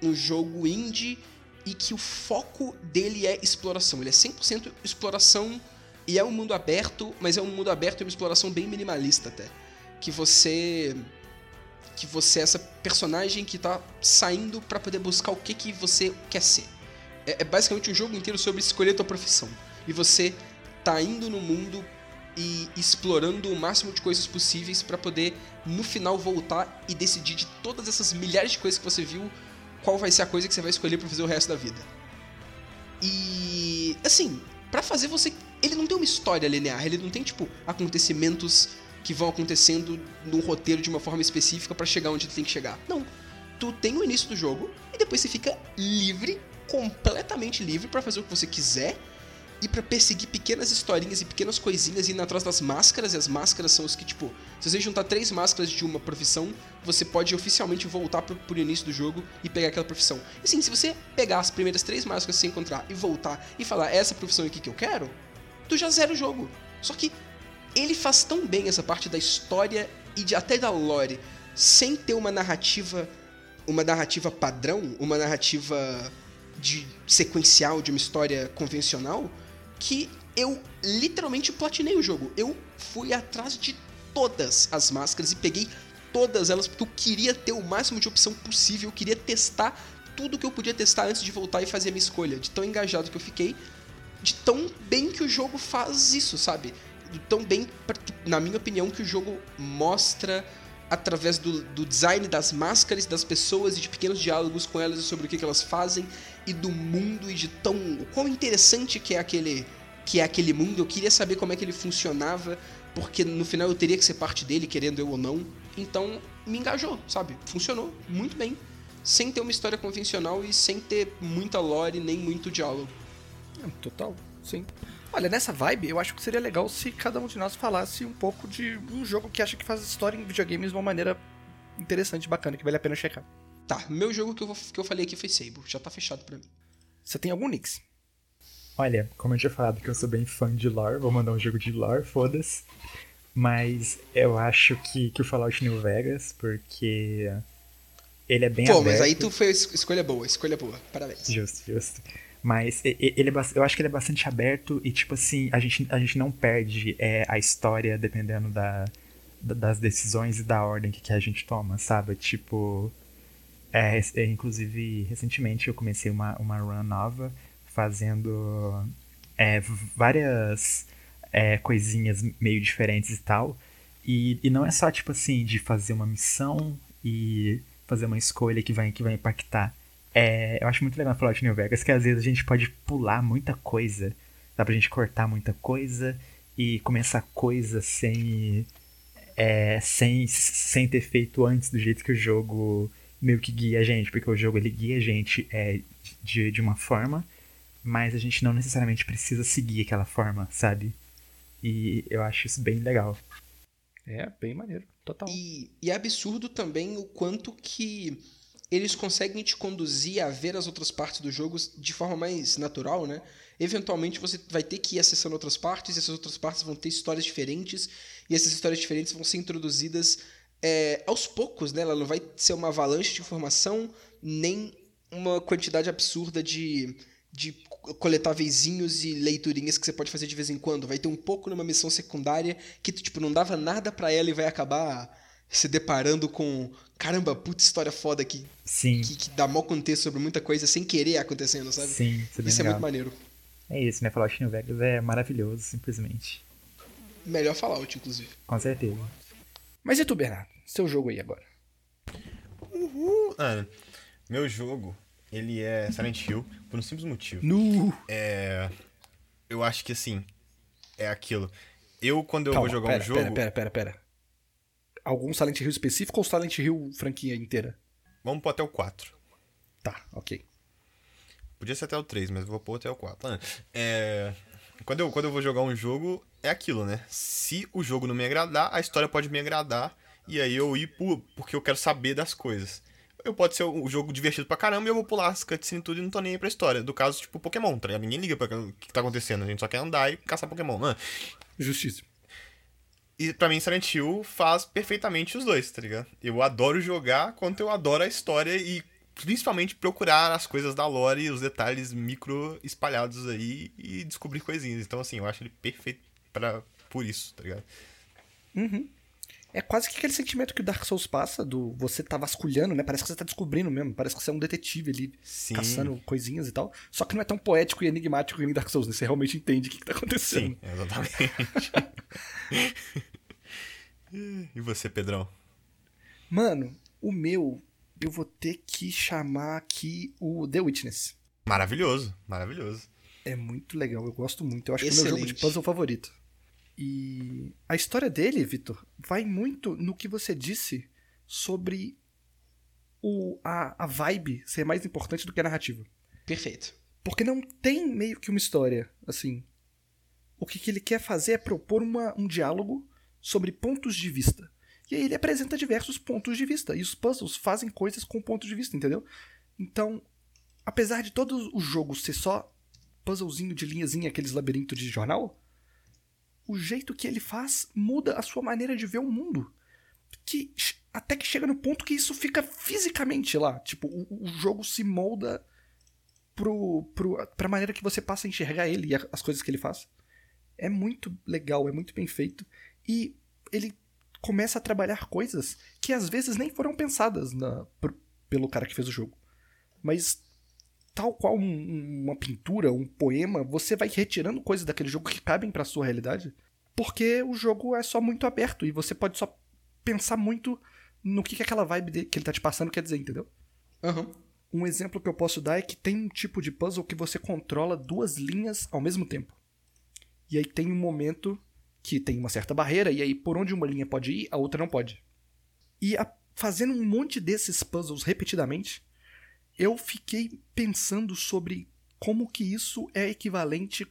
um jogo indie e que o foco dele é exploração. Ele é 100% exploração e é um mundo aberto, mas é um mundo aberto e uma exploração bem minimalista até. Que você que você é essa personagem que tá saindo pra poder buscar o que que você quer ser. É, é basicamente um jogo inteiro sobre escolher tua profissão. E você tá indo no mundo e explorando o máximo de coisas possíveis pra poder no final voltar e decidir de todas essas milhares de coisas que você viu, qual vai ser a coisa que você vai escolher pra fazer o resto da vida. E assim, pra fazer você, ele não tem uma história linear, ele não tem tipo acontecimentos que vão acontecendo num roteiro de uma forma específica pra chegar onde ele tem que chegar. Não. Tu tem o início do jogo e depois você fica livre, completamente livre pra fazer o que você quiser e pra perseguir pequenas historinhas e pequenas coisinhas indo atrás das máscaras, e as máscaras são os que, tipo, se você juntar três máscaras de uma profissão, você pode oficialmente voltar pro, pro início do jogo e pegar aquela profissão. E assim, se você pegar as primeiras três máscaras que você encontrar e voltar e falar "É essa profissão aqui que eu quero, tu já zera o jogo. Só que ele faz tão bem essa parte da história e de, até da lore, sem ter uma narrativa, uma narrativa padrão, uma narrativa de sequencial de uma história convencional, que eu literalmente platinei o jogo. Eu fui atrás de todas as máscaras e peguei todas elas porque eu queria ter o máximo de opção possível, eu queria testar tudo que eu podia testar antes de voltar e fazer a minha escolha. De tão engajado que eu fiquei, de tão bem que o jogo faz isso, sabe? Tão bem, na minha opinião, que o jogo mostra através do, do design das máscaras das pessoas e de pequenos diálogos com elas sobre o que, que elas fazem e do mundo e de tão o quão interessante que é aquele que é aquele mundo. Eu queria saber como é que ele funcionava, porque no final eu teria que ser parte dele, querendo eu ou não. Então me engajou, sabe? Funcionou muito bem, sem ter uma história convencional e sem ter muita lore nem muito diálogo. É, Total, sim. Olha, nessa vibe, eu acho que seria legal se cada um de nós falasse um pouco de um jogo que acha que faz história em videogames de uma maneira interessante, bacana, que vale a pena checar. Tá, meu jogo que eu, que eu falei aqui foi Sable, já tá fechado pra mim. Você tem algum Nix? Olha, como eu tinha falado que eu sou bem fã de lore, vou mandar um jogo de lore, foda-se. Mas eu acho que, que o Fallout New Vegas, porque ele é bem Pô, aberto. mas aí tu fez escolha boa, escolha boa, parabéns. Justo, justo. Mas ele é, eu acho que ele é bastante aberto e, tipo assim, a gente, a gente não perde é, a história dependendo da, da- das decisões e da ordem que, que a gente toma, sabe? Tipo, é, é, inclusive, recentemente eu comecei uma, uma run nova fazendo é, várias é, coisinhas meio diferentes e tal. E, e não é só, tipo assim, de fazer uma missão e fazer uma escolha que vai, que vai impactar. É, eu acho muito legal falar de New Vegas que às vezes a gente pode pular muita coisa. Dá pra gente cortar muita coisa e começar coisa sem, é, sem, sem ter feito antes do jeito que o jogo meio que guia a gente. Porque o jogo ele guia a gente é, de, de uma forma, mas a gente não necessariamente precisa seguir aquela forma, sabe? E eu acho isso bem legal. É, bem maneiro, total. E, e é absurdo também o quanto que eles conseguem te conduzir a ver as outras partes do jogo de forma mais natural, né? Eventualmente você vai ter que ir acessando outras partes, e essas outras partes vão ter histórias diferentes, e essas histórias diferentes vão ser introduzidas é, aos poucos, né? Ela não vai ser uma avalanche de informação, nem uma quantidade absurda de, de coletáveiszinhos e leiturinhas que você pode fazer de vez em quando. Vai ter um pouco numa missão secundária que tipo, não dava nada pra ela e vai acabar se deparando com caramba, puta história foda que, Sim, que, que dá mau contexto sobre muita coisa sem querer acontecendo, sabe? sim, isso é bem Isso é muito maneiro. É isso, né? Fallout New Vegas é maravilhoso, simplesmente. Melhor Fallout, inclusive. Com certeza. Mas e tu, Bernardo? Seu jogo aí agora. Uhul! Ah, meu jogo, ele é Silent Hill por um simples motivo. Nu! É. Eu acho que assim, é aquilo. Eu, quando eu Calma, vou jogar pera, um jogo. pera, pera, pera, pera. Algum Silent Hill específico ou Silent Hill franquia inteira? Vamos pôr até o 4. Tá, ok. Podia ser até o 3, mas eu vou pôr até o 4. Ah, É. Quando eu, quando eu vou jogar um jogo, é aquilo, né? Se o jogo não me agradar, a história pode me agradar. E aí eu ir por, porque eu quero saber das coisas. Eu pode ser um jogo divertido pra caramba e eu vou pular as cutscenes e tudo e não tô nem aí pra história. Do caso, tipo, Pokémon, tá ligado? Ninguém liga pra o que tá acontecendo. A gente só quer andar e caçar Pokémon. Ah, Justíssimo. E pra mim, Silent Hill faz perfeitamente os dois, tá ligado? Eu adoro jogar, quanto eu adoro a história e principalmente procurar as coisas da lore e os detalhes micro espalhados aí e descobrir coisinhas. Então, assim, eu acho ele perfeito pra, por isso, tá ligado? É quase que aquele sentimento que o Dark Souls passa, do você tá vasculhando, né? Parece que você tá descobrindo mesmo. Parece que você é um detetive ali, Sim. caçando coisinhas e tal. Só que não é tão poético e enigmático que nem Dark Souls, né? Você realmente entende o que, que tá acontecendo. Sim, exatamente. e você, Pedrão? Mano, o meu, eu vou ter que chamar aqui o The Witness. Maravilhoso, maravilhoso. É muito legal, eu gosto muito. Eu acho que é o meu jogo de Excelente. puzzle favorito. E a história dele, Vitor, vai muito no que você disse sobre o, a, a vibe ser mais importante do que a narrativa. Perfeito. Porque não tem meio que uma história, assim. O que, que ele quer fazer é propor uma, um diálogo sobre pontos de vista. E aí ele apresenta diversos pontos de vista. E os puzzles fazem coisas com pontos de vista, entendeu? Então, apesar de todo o jogo ser só puzzlezinho de linhazinha, aqueles labirintos de jornal, o jeito que ele faz muda a sua maneira de ver o mundo. Que até que chega no ponto que isso fica fisicamente lá. Tipo, o, o jogo se molda pro, pro, pra maneira que você passa a enxergar ele e a- as coisas que ele faz. É muito legal, é muito bem feito. E ele começa a trabalhar coisas que às vezes nem foram pensadas na, pelo cara que fez o jogo. Mas, tal qual um- um- uma pintura, um poema, você vai retirando coisas daquele jogo que cabem pra sua realidade. porque o jogo é só muito aberto e você pode só pensar muito no que, que aquela vibe que ele tá te passando quer dizer, entendeu? Aham. Um exemplo que eu posso dar é que tem um tipo de puzzle que você controla duas linhas ao mesmo tempo. E aí tem um momento que tem uma certa barreira, e aí por onde uma linha pode ir, a outra não pode. E a- fazendo um monte desses puzzles repetidamente, eu fiquei pensando sobre como que isso é equivalente,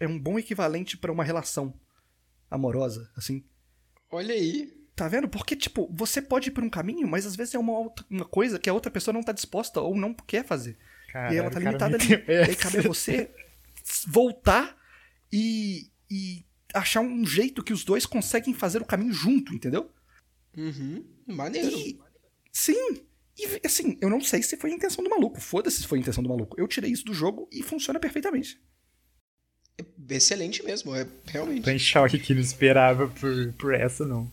é um bom equivalente para uma relação amorosa, assim. Olha aí. Tá vendo? Porque, tipo, você pode ir por um caminho, mas às vezes é uma, outra- uma coisa que a outra pessoa não tá disposta ou não quer fazer. e aí ela tá Caralho, limitada ali. E aí cabe a você voltar e, e achar um jeito que os dois conseguem fazer o caminho junto, entendeu? Uhum. Maneiro. E, sim. E assim, eu não sei se foi a intenção do maluco. Foda-se se foi a intenção do maluco. Eu tirei isso do jogo e funciona perfeitamente. Excelente mesmo, é realmente. Tô em choque que não esperava por, por essa, não.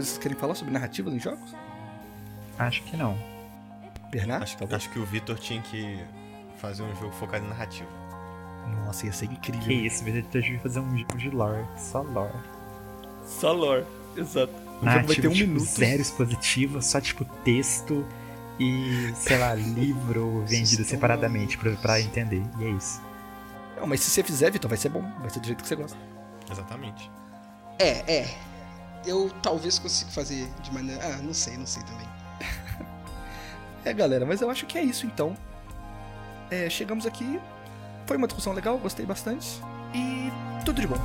Coisa que vocês querem falar sobre narrativas em jogos? Acho que não. Bernardo? Acho, talvez? acho que o Vitor tinha que fazer um jogo focado em narrativa. Nossa, ia ser incrível. Que isso, Vitor, a gente devia fazer um jogo de lore, só lore. Só lore. Exato. O jogo vai Narrativa, ter um tipo, minuto. zero expositiva, só tipo texto e, sei lá, livro vendido separadamente pra, pra entender. E é isso. Não, mas se você fizer, Vitor, vai ser bom. Vai ser do jeito que você gosta. Exatamente. É, é. Eu talvez consiga fazer de maneira. Ah, não sei, não sei também. É, galera, mas eu acho que é isso então. É, chegamos aqui. Foi uma discussão legal, gostei bastante. E tudo de bom.